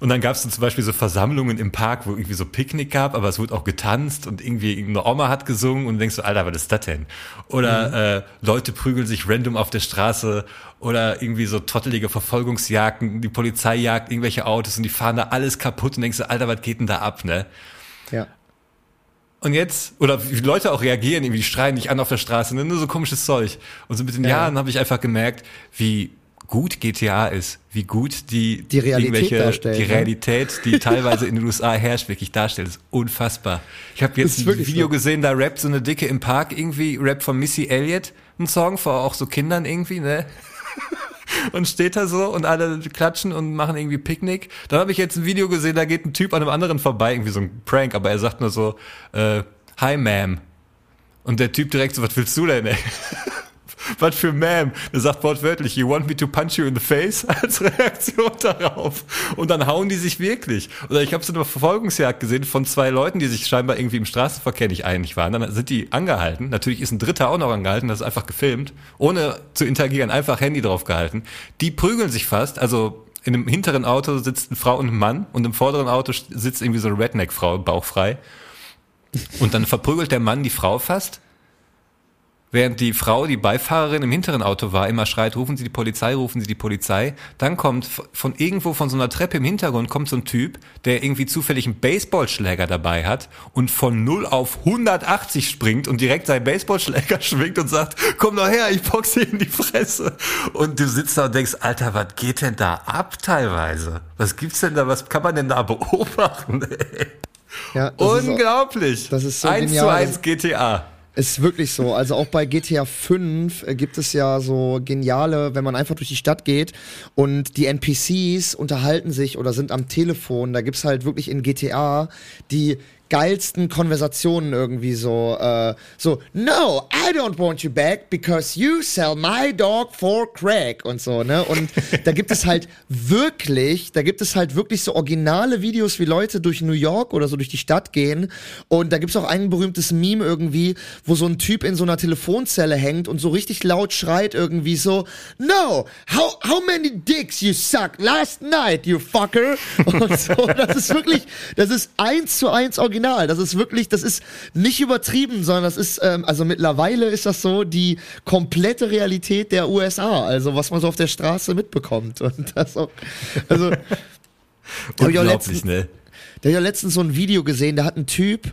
Und dann gab es zum Beispiel so Versammlungen im Park, wo irgendwie so Picknick gab, aber es wurde auch getanzt und irgendwie irgendeine Oma hat gesungen und du denkst so, Alter, was ist das denn? Oder äh, Leute prügeln sich random auf der Straße oder irgendwie so tottelige Verfolgungsjagden, die Polizei jagt irgendwelche Autos und die fahren da alles kaputt und denkst so, Alter, was geht denn da ab, ne? Ja. Und jetzt, oder wie Leute auch reagieren, irgendwie die schreien dich an auf der Straße, ne? nur so komisches Zeug. Und so mit den Ja. Jahren habe ich einfach gemerkt, wie gut GTA ist, wie gut die, Die Realität darstellt, die ne? Realität, die teilweise in den USA herrscht, wirklich darstellt, ist unfassbar. Ich habe jetzt ein Video so. gesehen, da rappt so eine Dicke im Park irgendwie, Rap von Missy Elliott, ein Song vor auch so Kindern irgendwie, ne? und steht da so und alle klatschen und machen irgendwie Picknick. Dann habe ich jetzt ein Video gesehen, da geht ein Typ an einem anderen vorbei, irgendwie so ein Prank, aber er sagt nur so, äh, hi ma'am. Und der Typ direkt so, was willst du denn, ey? Was für Ma'am? Der sagt wortwörtlich, you want me to punch you in the face? Als Reaktion darauf. Und dann hauen die sich wirklich. Oder ich habe so eine Verfolgungsjagd gesehen von zwei Leuten, die sich scheinbar irgendwie im Straßenverkehr nicht einig waren. Dann sind die angehalten. Natürlich ist ein Dritter auch noch angehalten, das ist einfach gefilmt. Ohne zu interagieren, einfach Handy drauf gehalten. Die prügeln sich fast, also in dem hinteren Auto sitzt eine Frau und ein Mann und im vorderen Auto sitzt irgendwie so eine Redneck-Frau, bauchfrei. Und dann verprügelt der Mann die Frau fast Während die Frau, die Beifahrerin im hinteren Auto war, immer schreit, rufen Sie die Polizei, rufen Sie die Polizei. Dann kommt von irgendwo von so einer Treppe im Hintergrund kommt so ein Typ, der irgendwie zufällig einen Baseballschläger dabei hat und von 0 auf 180 springt und direkt seinen Baseballschläger schwingt und sagt, komm doch her, ich boxe in die Fresse. Und du sitzt da und denkst, Alter, was geht denn da ab teilweise? Was gibt's denn da, was kann man denn da beobachten? Ja, das Unglaublich. Ist, das ist so 1 genial. zu 1 GTA. Ist wirklich so. Also auch bei GTA 5 äh, gibt es ja so geniale, wenn man einfach durch die Stadt geht und die NPCs unterhalten sich oder sind am Telefon. Da gibt's halt wirklich in GTA die geilsten Konversationen irgendwie so, äh, so, no, I don't want you back because you sell my dog for crack und so, ne? Und da gibt es halt wirklich, da gibt es halt wirklich so originale Videos, wie Leute durch New York oder so durch die Stadt gehen. Und da gibt's auch ein berühmtes Meme irgendwie, wo so ein Typ in so einer Telefonzelle hängt und so richtig laut schreit irgendwie so, no, how, how many dicks you suck last night, you fucker? Und so, das ist wirklich, das ist eins zu eins original original. Das ist wirklich, das ist nicht übertrieben, sondern das ist, ähm, also mittlerweile ist das so die komplette Realität der USA. Also was man so auf der Straße mitbekommt. Und das auch, also. Unglaublich, ne? Da habe ich ja letztens so ein Video gesehen, da hat ein Typ,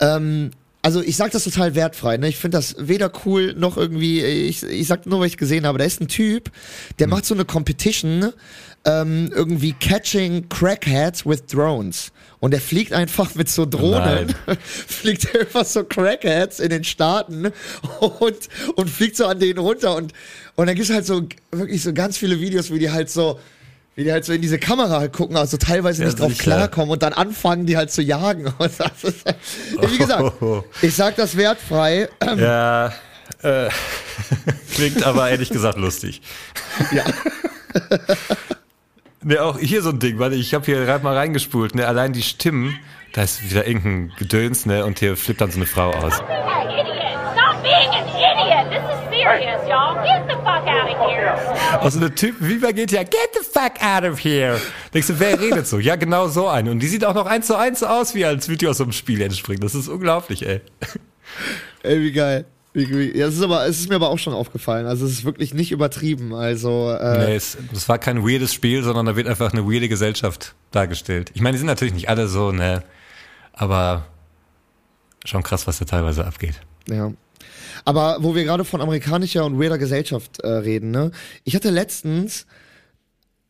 ähm, also ich sag das total wertfrei, ne? Ich finde das weder cool noch irgendwie, ich, ich sag nur, was ich gesehen habe. Da ist ein Typ, der hm. macht so eine Competition, ähm, irgendwie Catching Crackheads with Drones. Und er fliegt einfach mit so Drohnen, fliegt einfach so Crackheads in den Staaten und, und fliegt so an denen runter. Und, und dann gibt's halt so wirklich so ganz viele Videos, wie die halt so, wie die halt so in diese Kamera halt gucken, also teilweise ja, nicht drauf klarkommen und dann anfangen die halt zu jagen. Ist, wie gesagt, ich sag das wertfrei. Ähm, ja, äh, klingt aber ehrlich gesagt lustig. Ja. Ne, auch hier so ein Ding, weil ich habe hier gerade mal reingespult, ne, allein die Stimmen, da ist wieder irgendein Gedöns, ne, und hier flippt dann so eine Frau aus. Also eine Typ wie bei GTA, get the fuck out of here. Denkst du, wer redet so? Ja, genau so eine. Und die sieht auch noch eins zu eins aus, wie als würde die aus so einem Spiel entspringen. Das ist unglaublich, ey. Ey, wie geil. Ja, es ist aber, es ist mir aber auch schon aufgefallen. Also es ist wirklich nicht übertrieben. Also äh nee, es, es war kein weirdes Spiel, sondern da wird einfach eine weirde Gesellschaft dargestellt. Ich meine, die sind natürlich nicht alle so, ne, aber schon krass, was da teilweise abgeht. Ja. Aber wo wir gerade von amerikanischer und weirder Gesellschaft äh, reden, ne? Ich hatte letztens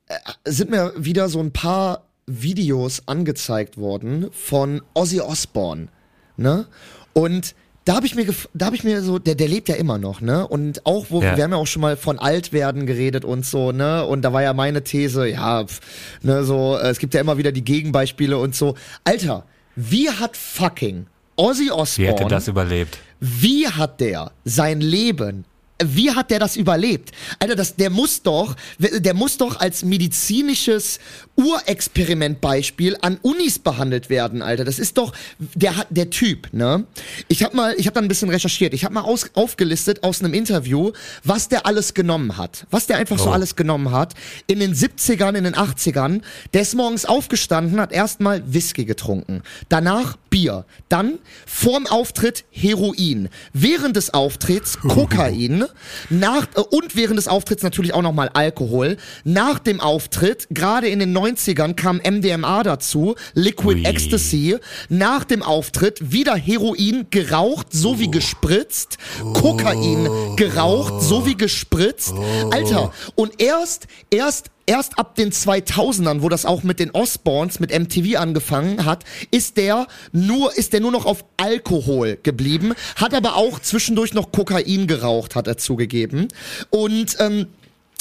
äh, sind mir wieder so ein paar Videos angezeigt worden von Ozzy Osbourne, ne? Und da habe ich mir da habe ich mir so der der lebt ja immer noch ne? Und auch wo ja. wir haben ja auch schon mal von alt werden geredet und so ne? Und da war ja meine These ja pf, ne so es gibt ja immer wieder die Gegenbeispiele und so. Alter wie hat fucking Ozzy Osbourne wie er das überlebt? wie hat der sein Leben wie hat der das überlebt? Alter, das, der muss doch, der muss doch als medizinisches Urexperimentbeispiel an Unis behandelt werden, Alter. Das ist doch der der Typ, ne? Ich habe mal, ich habe da ein bisschen recherchiert. Ich habe mal aus, aufgelistet aus einem Interview, was der alles genommen hat, was der einfach oh. so alles genommen hat in den 70ern, in den 80ern. Der ist morgens aufgestanden, hat erstmal Whisky getrunken, danach Bier, dann vorm Auftritt Heroin, während des Auftritts Kokain nach, äh, und während des Auftritts natürlich auch nochmal Alkohol. Nach dem Auftritt, gerade in den 90ern, kam MDMA dazu, Liquid Ui. Ecstasy. Nach dem Auftritt wieder Heroin geraucht, so wie gespritzt. Kokain geraucht, so wie gespritzt. Alter, und erst, erst erst ab den 2000ern, wo das auch mit den Osborns, mit MTV angefangen hat, ist der nur, ist der nur noch auf Alkohol geblieben, hat aber auch zwischendurch noch Kokain geraucht, hat er zugegeben. Und ähm,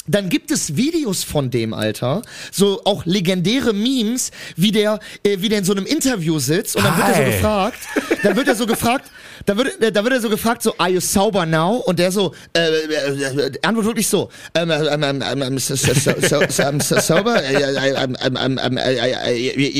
dann gibt es Videos von dem Alter, so auch legendäre Memes, wie der, äh, wie der in so einem Interview sitzt und dann wird er so Hi. gefragt, dann wird er so gefragt, da wird, äh, da wird er so gefragt, so, are you sober now? Und der so, äh, äh, äh, antwortet wirklich so, ähm, ähm, ähm, ähm, ähm, so, so, so, so, ähm, so, sober? Äh, äh, ähm, ähm, ähm, ähm, äh, äh, äh,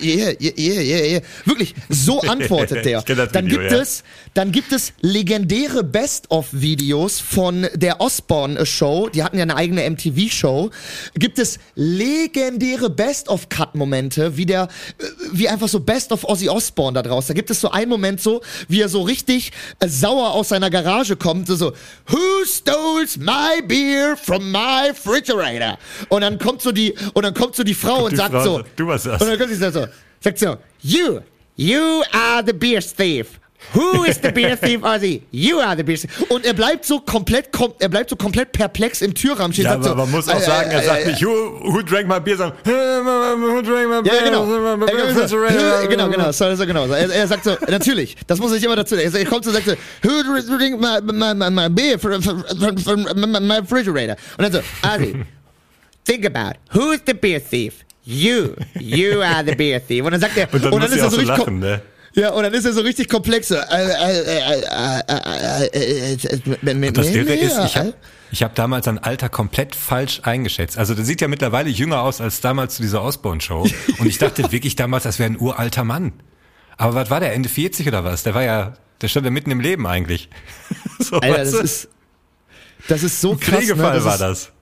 yeah, yeah, yeah, yeah. Wirklich, so antwortet der. Dann Video, gibt ja. es, dann gibt es legendäre Best-of-Videos von der Osborne-Show, die hatten ja eine eigene MTV-Show, gibt es legendäre Best-of-Cut-Momente, wie der, äh, wie einfach so Best-of Ozzy Osbourne da draus. Da gibt es so einen Moment so, wie er so richtig äh, sauer aus seiner Garage kommt, so, so, Who stole my beer from my refrigerator? Und dann kommt so die, und dann kommt so die Frau und die sagt Frau so, du warst das. Und dann kommt sie so, sagt so, You, you are the beer thief. Who is the beer thief, Ozzy? You are the beer thief. Und er bleibt so komplett, kom er bleibt so komplett perplex im Türrahmen stehen. Ja, sagt aber so, man muss auch äh, sagen, er äh, sagt äh, nicht, who, who drank my beer, sondern who drank my beer? Ja, genau. Er sagt genau, genau, so, so, genau. Er, er sagt so, natürlich, das muss ich immer dazu. Er, er kommt so und sagt so, who drink my, my, my, my beer from, from, from, from my, refrigerator? Und dann so, Ozzy, think about, who is the beer thief? You, you are the beer thief. Und dann sagt er, Und dann, muss ist sie er so richtig, lachen, ne? Ja, und dann ist er so richtig komplex. So. Und das Irre ist, ich habe ich hab damals ein Alter komplett falsch eingeschätzt. Also der sieht ja mittlerweile jünger aus als damals zu dieser Osborne-Show. Und ich dachte wirklich damals, das wäre ein uralter Mann. Aber was war der, Ende 40 oder was? Der war ja, der stand ja mitten im Leben eigentlich. So, Alter, das ist, das ist so krass. Pflegefall ne? war ist, das.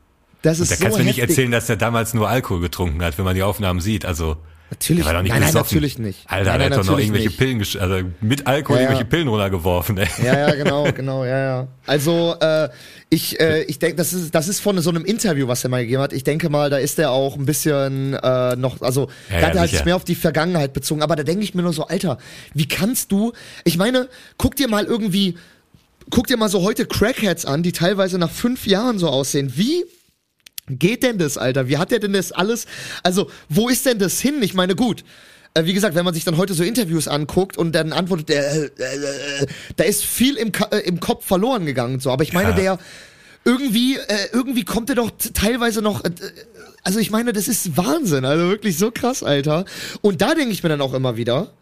Das ist da so kannst du mir nicht erzählen, dass der damals nur Alkohol getrunken hat, wenn man die Aufnahmen sieht. Also Natürlich, doch nicht nein, nein, natürlich nicht. Alter, nein, nein, hat doch noch irgendwelche nicht. Pillen, also mit Alkohol Ja, ja. irgendwelche Pillen runtergeworfen. Ey. Ja, ja, genau, genau, ja, ja. Also äh, ich, äh, ich denke, das ist, das ist von so einem Interview, was er mal gegeben hat. Ich denke mal, da ist er auch ein bisschen äh, noch, also Ja, da hat ja, er halt mehr auf die Vergangenheit bezogen. Aber da denke ich mir nur so, Alter, wie kannst du? Ich meine, guck dir mal irgendwie, guck dir mal so heute Crackheads an, die teilweise nach fünf Jahren so aussehen. Wie geht denn das, Alter? Wie hat der denn das alles? Also, wo ist denn das hin? Ich meine, gut. äh, Wie gesagt, wenn man sich dann heute so Interviews anguckt und dann antwortet der, äh, äh, äh, da ist viel im, äh, im Kopf verloren gegangen und so. Aber ich meine, Ja. der irgendwie, irgendwie kommt er doch teilweise noch. Also ich meine, das ist Wahnsinn. Also wirklich so krass, Alter. Und da denke ich mir dann auch immer wieder.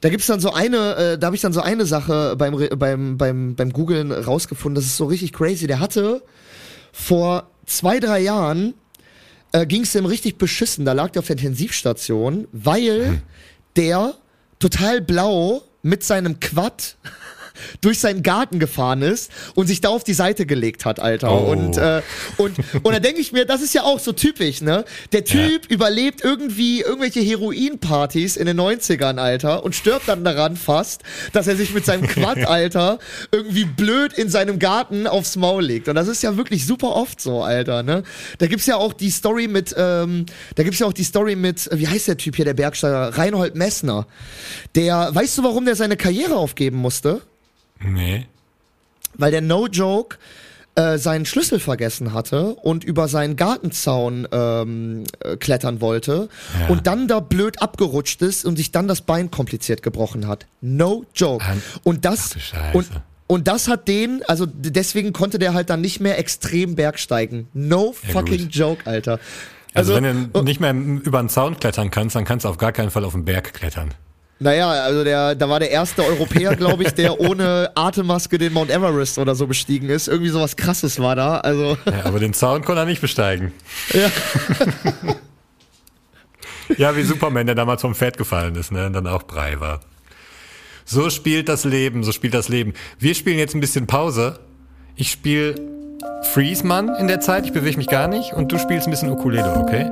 Da gibt's dann so eine, äh, da habe ich dann so eine Sache beim beim beim beim Googlen rausgefunden. Das ist so richtig crazy. Der hatte vor zwei, drei Jahren äh, ging es ihm richtig beschissen. Da lag der auf der Intensivstation, weil der total blau mit seinem Quad durch seinen Garten gefahren ist und sich da auf die Seite gelegt hat, Alter. Oh. Und, äh, und, und da denke ich mir, das ist ja auch so typisch, ne? Der Typ überlebt irgendwie irgendwelche Heroinpartys in den 90ern, Alter, und stirbt dann daran fast, dass er sich mit seinem Quad, Alter, irgendwie blöd in seinem Garten aufs Maul legt. Und das ist ja wirklich super oft so, Alter, ne? Da gibt's ja auch die Story mit, ähm, da gibt's ja auch die Story mit, äh, wie heißt der Typ hier, der Bergsteiger? Reinhold Messner. Der, weißt du, warum der seine Karriere aufgeben musste? Nee. weil der No Joke äh, seinen Schlüssel vergessen hatte und über seinen Gartenzaun ähm, äh, klettern wollte Ja. und dann da blöd abgerutscht ist und sich dann das Bein kompliziert gebrochen hat. No joke. Ah, Und das und und das hat den, also deswegen konnte der halt dann nicht mehr extrem bergsteigen. No Ja, fucking gut. joke, Alter. Also, Also, wenn du nicht mehr über einen Zaun klettern kannst, dann kannst du auf gar keinen Fall auf den Berg klettern. Naja, also der, da war der erste Europäer, glaube ich, der ohne Atemmaske den Mount Everest oder so bestiegen ist. Irgendwie sowas krasses war da. Also. Ja, aber den Zaun konnte er nicht besteigen. Ja. Ja, wie Superman, der damals vom Pferd gefallen ist, ne? Und dann auch Brei war. So spielt das Leben, so spielt das Leben. Wir spielen jetzt ein bisschen Pause. Ich spiele Freeze Man in der Zeit, ich bewege mich gar nicht und du spielst ein bisschen Ukulele, okay?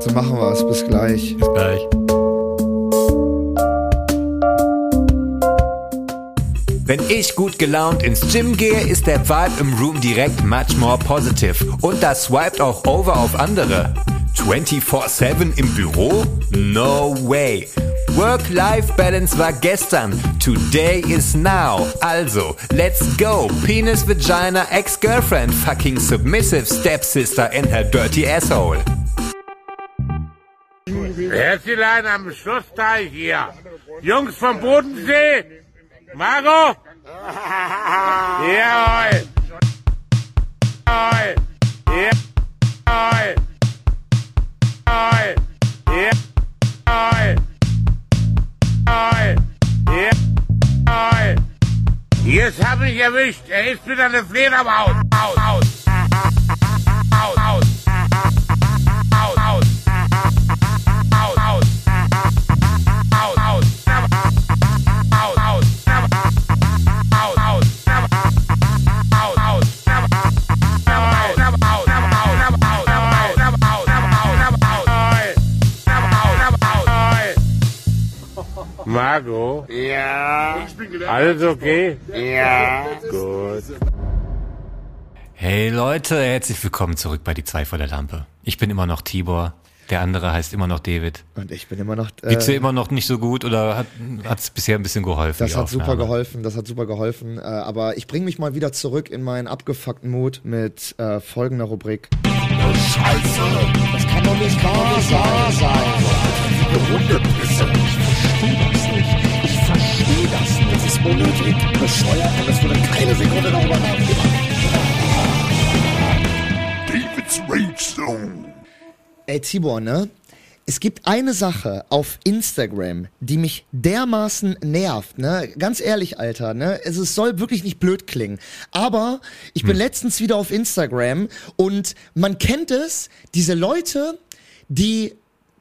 So machen wir es. Bis gleich. Bis gleich. Wenn ich gut gelaunt ins Gym gehe, ist der Vibe im Room direkt much more positive. Und das swiped auch over auf andere. 24-7 im Büro? No way. Work-Life-Balance war gestern. Today is now. Also, let's go. Penis, Vagina, Ex-Girlfriend, fucking submissive stepsister and her dirty asshole. Herzlein am Schlussteich hier. Jungs vom Bodensee. Maro! Jawohl! Jawohl! Jawohl! Jawohl! Jawohl! Jawohl! Jetzt hab ich erwischt! Er ist wieder eine Fledermaus! Aus! Aus! Aus! Marco? Ja. Alles okay? Ja. Gut. Hey Leute, herzlich willkommen zurück bei die zwei vor der Lampe. Ich bin immer noch Tibor, der andere heißt immer noch David. Und ich bin immer noch. Äh, Geht's dir immer noch nicht so gut oder hat es bisher ein bisschen geholfen? Das hat super Aufnahme? geholfen, das hat super geholfen. Äh, aber ich bringe mich mal wieder zurück in meinen abgefuckten Mut mit äh, folgender Rubrik. Scheiße, das kann doch nicht wahr sein. Die ist unnötig, bescheuert und es wurde keine Sekunde darüber nachgedacht. David's Rage Zone. Ey, Tibor, ne? Es gibt eine Sache auf Instagram, die mich dermaßen nervt, ne? Ganz ehrlich, Alter, ne? Es, es soll wirklich nicht blöd klingen. Aber ich bin letztens wieder auf Instagram und man kennt es, diese Leute, die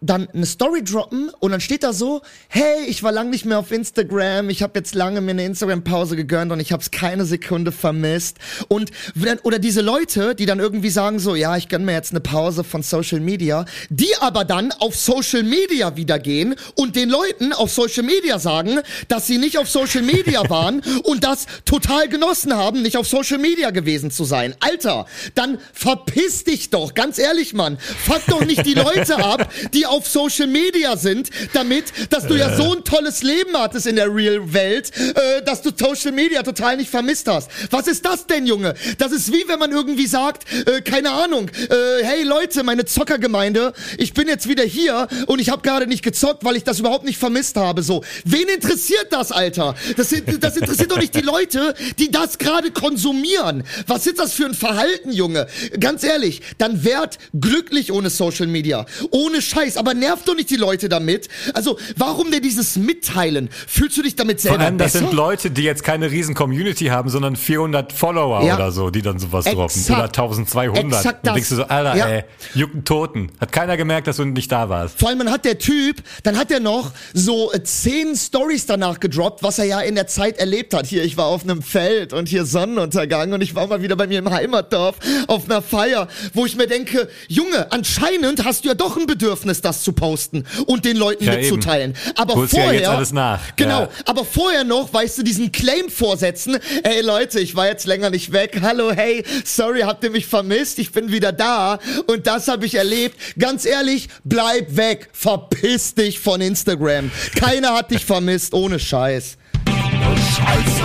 dann eine Story droppen und dann steht da so, hey, ich war lang nicht mehr auf Instagram, ich habe jetzt lange mir eine Instagram-Pause gegönnt und ich habe es keine Sekunde vermisst. Und wenn, oder diese Leute, die dann irgendwie sagen so, ja, ich gönn mir jetzt eine Pause von Social Media, die aber dann auf Social Media wieder gehen und den Leuten auf Social Media sagen, dass sie nicht auf Social Media waren und das total genossen haben, nicht auf Social Media gewesen zu sein. Alter, dann verpiss dich doch, ganz ehrlich, Mann. Fuck doch nicht die Leute ab, die auf Social Media sind, damit, dass du ja so ein tolles Leben hattest in der Real-Welt, äh, dass du Social Media total nicht vermisst hast. Was ist das denn, Junge? Das ist wie wenn man irgendwie sagt, äh, keine Ahnung, äh, hey Leute, meine Zockergemeinde, ich bin jetzt wieder hier und ich habe gerade nicht gezockt, weil ich das überhaupt nicht vermisst habe. So, wen interessiert das, Alter? Das, das interessiert doch nicht die Leute, die das gerade konsumieren. Was ist das für ein Verhalten, Junge? Ganz ehrlich, dann werd glücklich ohne Social Media. Ohne Scheiß, aber nerv doch nicht die Leute damit. Also, warum denn dieses Mitteilen? Fühlst du dich damit selber Vor allem, das besser? sind Leute, die jetzt keine riesen Community haben, sondern 400 Follower Ja. oder so, die dann sowas droppen. Exakt. Oder 1200. Exakt Und das. denkst du so, Alter, Ja. ey, jucken Toten. Hat keiner gemerkt, dass du nicht da warst. Vor allem, dann hat der Typ, dann hat er noch so äh, zehn Stories danach gedroppt, was er ja in der Zeit erlebt hat. Hier, ich war auf einem Feld und hier Sonnenuntergang und ich war mal wieder bei mir im Heimatdorf auf einer Feier, wo ich mir denke, Junge, anscheinend hast du ja doch ein Bedürfnis, das zu posten und den Leuten Ja, mitzuteilen. Aber Holst ja vorher, jetzt alles nach. genau, Ja. aber vorher noch, weißt du, diesen Claim vorsetzen, ey Leute, ich war jetzt länger nicht weg, hallo, hey, sorry, habt ihr mich vermisst, ich bin wieder da und das habe ich erlebt. Ganz ehrlich, bleib weg, verpiss dich von Instagram. Keiner hat dich vermisst, ohne Scheiß. Scheiße,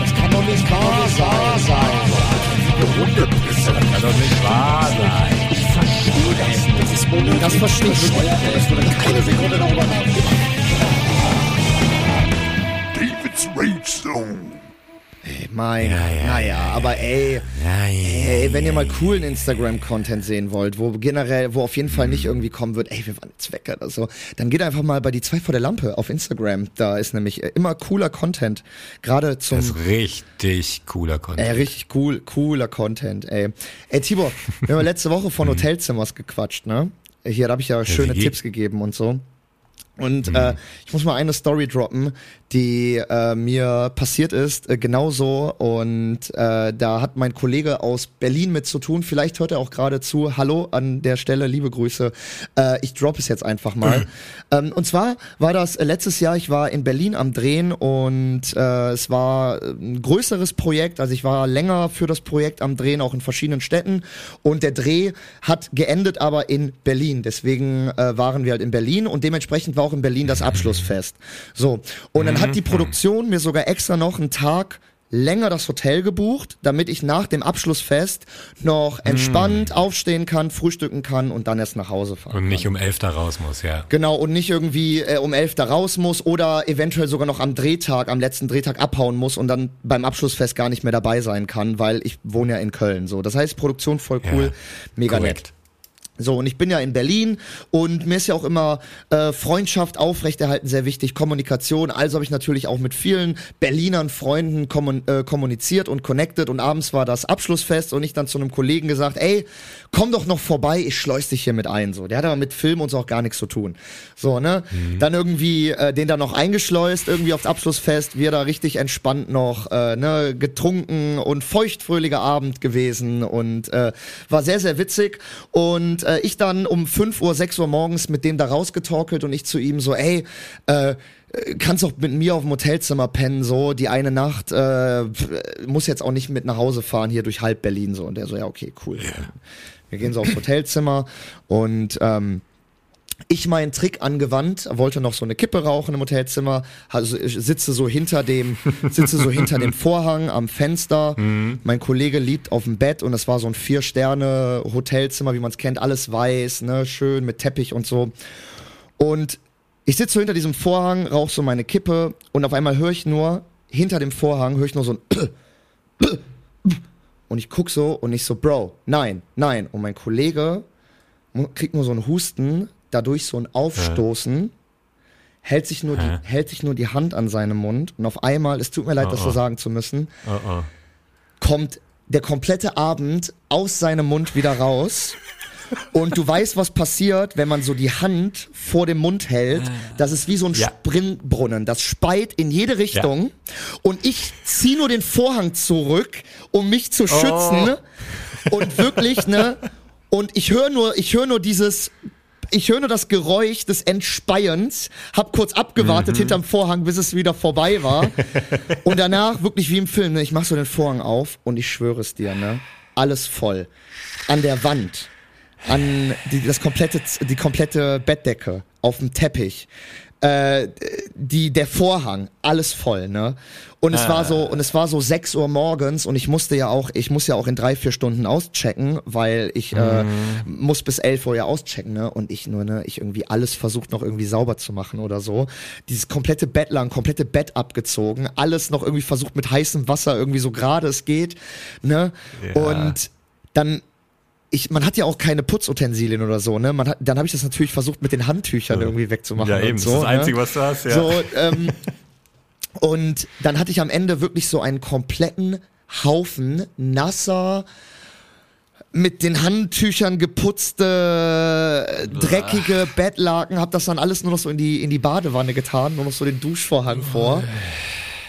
das kann doch nicht wahr sein. Die Hundepisse, das kann doch nicht wahr sein dieses Modell. Das verstehe ich. Das würde keine Sekunde darüber nachdenken. David's Rage Zone. Mein, Ja, ja, naja, ja, aber ey, ey, wenn ihr mal coolen Instagram-Content sehen wollt, wo generell, wo auf jeden Fall nicht irgendwie kommen wird, ey, wir waren weg oder so, dann geht einfach mal bei die zwei vor der Lampe auf Instagram. Da ist nämlich äh, immer cooler Content. Gerade zum Das ist richtig cooler Content. Ey, richtig cool, cooler Content, ey. Ey, Tibor, wir haben letzte Woche von Hotelzimmers gequatscht, ne? Hier, da habe ich ja schöne? Tipps gegeben und so. Und äh, ich muss mal eine Story droppen, die äh, mir passiert ist, äh, genauso. Und äh, da hat mein Kollege aus Berlin mit zu tun. Vielleicht hört er auch gerade zu. Hallo an der Stelle, liebe Grüße. Äh, ich drop es jetzt einfach mal. ähm, und zwar war das äh, letztes Jahr, ich war in Berlin am Drehen und äh, es war ein größeres Projekt. Also ich war länger für das Projekt am Drehen, auch in verschiedenen Städten. Und der Dreh hat geendet aber in Berlin. Deswegen äh, waren wir halt in Berlin und dementsprechend war auch in Berlin das Abschlussfest. So. Und dann hat die Produktion mir sogar extra noch einen Tag länger das Hotel gebucht, damit ich nach dem Abschlussfest noch entspannt Mm. aufstehen kann, frühstücken kann und dann erst nach Hause fahren Und nicht kann. um elf da raus muss, ja. Genau, und nicht irgendwie äh, um elf da raus muss oder eventuell sogar noch am Drehtag, am letzten Drehtag abhauen muss und dann beim Abschlussfest gar nicht mehr dabei sein kann, weil ich wohne ja in Köln. So, das heißt, Produktion voll cool, Ja, mega nett. So, und ich bin ja in Berlin und mir ist ja auch immer äh, Freundschaft aufrechterhalten sehr wichtig, Kommunikation. Also habe ich natürlich auch mit vielen Berlinern Freunden kommun äh, kommuniziert und connected und abends war das Abschlussfest und ich dann zu einem Kollegen gesagt, ey, komm doch noch vorbei, ich schleus dich hier mit ein. So, der hat aber mit Film und so auch gar nichts zu tun. So, ne? Dann irgendwie äh, den da noch eingeschleust, irgendwie aufs Abschlussfest, wir da richtig entspannt noch, äh, ne, getrunken und feuchtfröhlicher Abend gewesen und äh, war sehr, sehr witzig. Und äh, ich dann um 5 Uhr, 6 Uhr morgens mit dem da rausgetorkelt und ich zu ihm so, ey, äh, kannst doch mit mir auf dem Hotelzimmer pennen, so, die eine Nacht, äh, muss jetzt auch nicht mit nach Hause fahren, hier durch halb Berlin, so. Und der so, ja, okay, cool. Wir gehen so aufs Hotelzimmer und ähm, ich meinen Trick angewandt, wollte noch so eine Kippe rauchen im Hotelzimmer, also ich sitze so hinter dem, sitze so hinter dem Vorhang am Fenster. Mein Kollege liegt auf dem Bett und es war so ein vier Sterne Hotelzimmer, wie man es kennt, alles weiß, ne, schön mit Teppich und so. Und ich sitze so hinter diesem Vorhang, rauche so meine Kippe und auf einmal höre ich nur hinter dem Vorhang höre ich nur so ein und ich guck so und ich so, Bro, nein, nein. Und mein Kollege kriegt nur so einen Husten, dadurch so ein Aufstoßen, hält sich nur die, hält sich nur die Hand an seinem Mund und auf einmal, es tut mir leid, das Oh, so oh. sagen zu müssen, Oh, oh. kommt der komplette Abend aus seinem Mund wieder raus. Und du weißt, was passiert, wenn man so die Hand vor dem Mund hält. Das ist wie so ein Ja. Springbrunnen. Das speit in jede Richtung. Und ich zieh nur den Vorhang zurück, um mich zu schützen. Und wirklich, ne? Und ich höre nur, ich höre nur dieses, ich höre nur das Geräusch des Entspeiens, hab kurz abgewartet hinterm Vorhang, bis es wieder vorbei war. und danach, wirklich wie im Film, ne? Ich mach so den Vorhang auf und ich schwöre es dir, ne? Alles voll. An der Wand an die, das komplette, die komplette Bettdecke, auf dem Teppich, äh, die, der Vorhang, alles voll, ne? Und es war so, und es war so 6 Uhr morgens und ich musste ja auch, ich muss ja auch in drei, vier Stunden auschecken, weil ich äh, muss bis 11 Uhr ja auschecken, ne? Und ich nur, ne, ich irgendwie alles versucht noch irgendwie sauber zu machen oder so. Dieses komplette Bett lang, komplette Bett abgezogen, alles noch irgendwie versucht mit heißem Wasser irgendwie so gerade es geht, ne? Ja. Und dann ich, man hat ja auch keine Putzutensilien oder so, ne? Man hat, dann habe ich das natürlich versucht, mit den Handtüchern irgendwie wegzumachen. Ja, und eben, das so, ist das Einzige, ne? was du hast, ja. So, ähm, und dann hatte ich am Ende wirklich so einen kompletten Haufen nasser, mit den Handtüchern geputzte, dreckige Bettlaken, hab das dann alles nur noch so in die, in die Badewanne getan, nur noch so den Duschvorhang vor.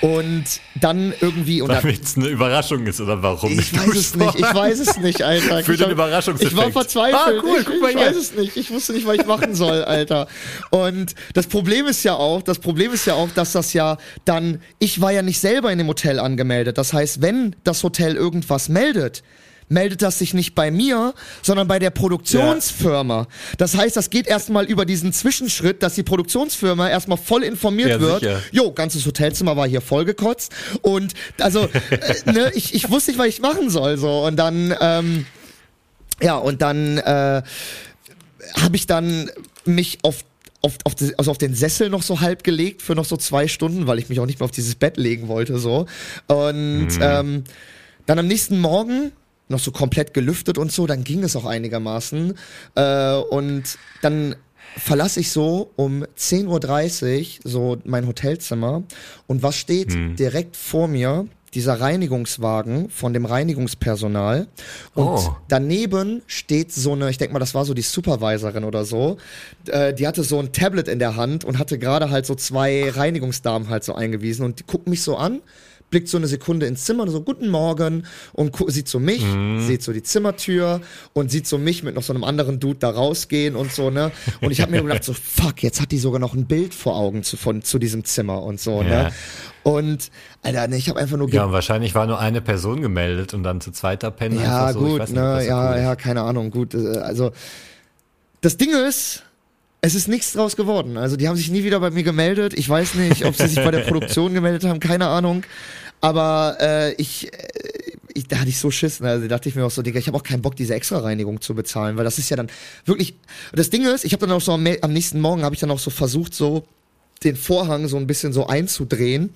Und dann irgendwie, und Damit es eine Überraschung ist oder warum? ich weiß es nicht, ich weiß es nicht, Alter. Für ich den Überraschungseffekt. Ich war verzweifelt. Ah, cool, ich guck mal ich hier. weiß es nicht. Ich wusste nicht, was ich machen soll, Alter. Und das Problem ist ja auch, das Problem ist ja auch, dass das ja dann, ich war ja nicht selber in dem Hotel angemeldet. Das heißt, wenn das Hotel irgendwas meldet, meldet das sich nicht bei mir, sondern bei der Produktionsfirma. Das heißt, das geht erstmal über diesen Zwischenschritt, dass die Produktionsfirma erstmal voll informiert Ja, wird. sicher. Jo, ganzes Hotelzimmer war hier vollgekotzt. Und also, äh, ne, ich, ich wusste nicht, was ich machen soll. So. Und dann, ähm, ja, und dann äh, habe ich dann mich auf auf, auf, die, also auf den Sessel noch so halb gelegt für noch so zwei Stunden, weil ich mich auch nicht mehr auf dieses Bett legen wollte so. Und ähm, dann am nächsten Morgen noch so komplett gelüftet und so, dann ging es auch einigermaßen. Äh, und dann verlasse ich so um 10.30 Uhr so mein Hotelzimmer. Und was steht direkt vor mir? Dieser Reinigungswagen von dem Reinigungspersonal. Und Oh. daneben steht so eine, ich denke mal, das war so die Supervisorin oder so. Äh, die hatte so ein Tablet in der Hand und hatte gerade halt so zwei Reinigungsdamen halt so eingewiesen und die guckt mich so an blickt so eine Sekunde ins Zimmer und so, guten Morgen, und sieht so mich, sieht so die Zimmertür und sieht so mich mit noch so einem anderen Dude da rausgehen und so, ne? Und ich habe mir gedacht, so, fuck, jetzt hat die sogar noch ein Bild vor Augen zu, von, zu diesem Zimmer und so, Ja. ne? Und, Alter, ne, ich habe einfach nur Ja, und wahrscheinlich war nur eine Person gemeldet und dann zu zweiter Pennen Ja, so. gut, nicht, ne, ja, cool ja, keine Ahnung, gut. äh, Also, das Ding ist, Es ist nichts draus geworden. Also die haben sich nie wieder bei mir gemeldet. Ich weiß nicht, ob sie sich bei der Produktion gemeldet haben, keine Ahnung. Aber äh, ich, äh, ich, da hatte ich so Schiss. Ne? Also da dachte ich mir auch so, Digga, ich habe auch keinen Bock, diese Extra-Reinigung zu bezahlen, weil das ist ja dann wirklich. Das Ding ist, ich habe dann auch so am, am nächsten Morgen habe ich dann auch so versucht, so den Vorhang so ein bisschen so einzudrehen,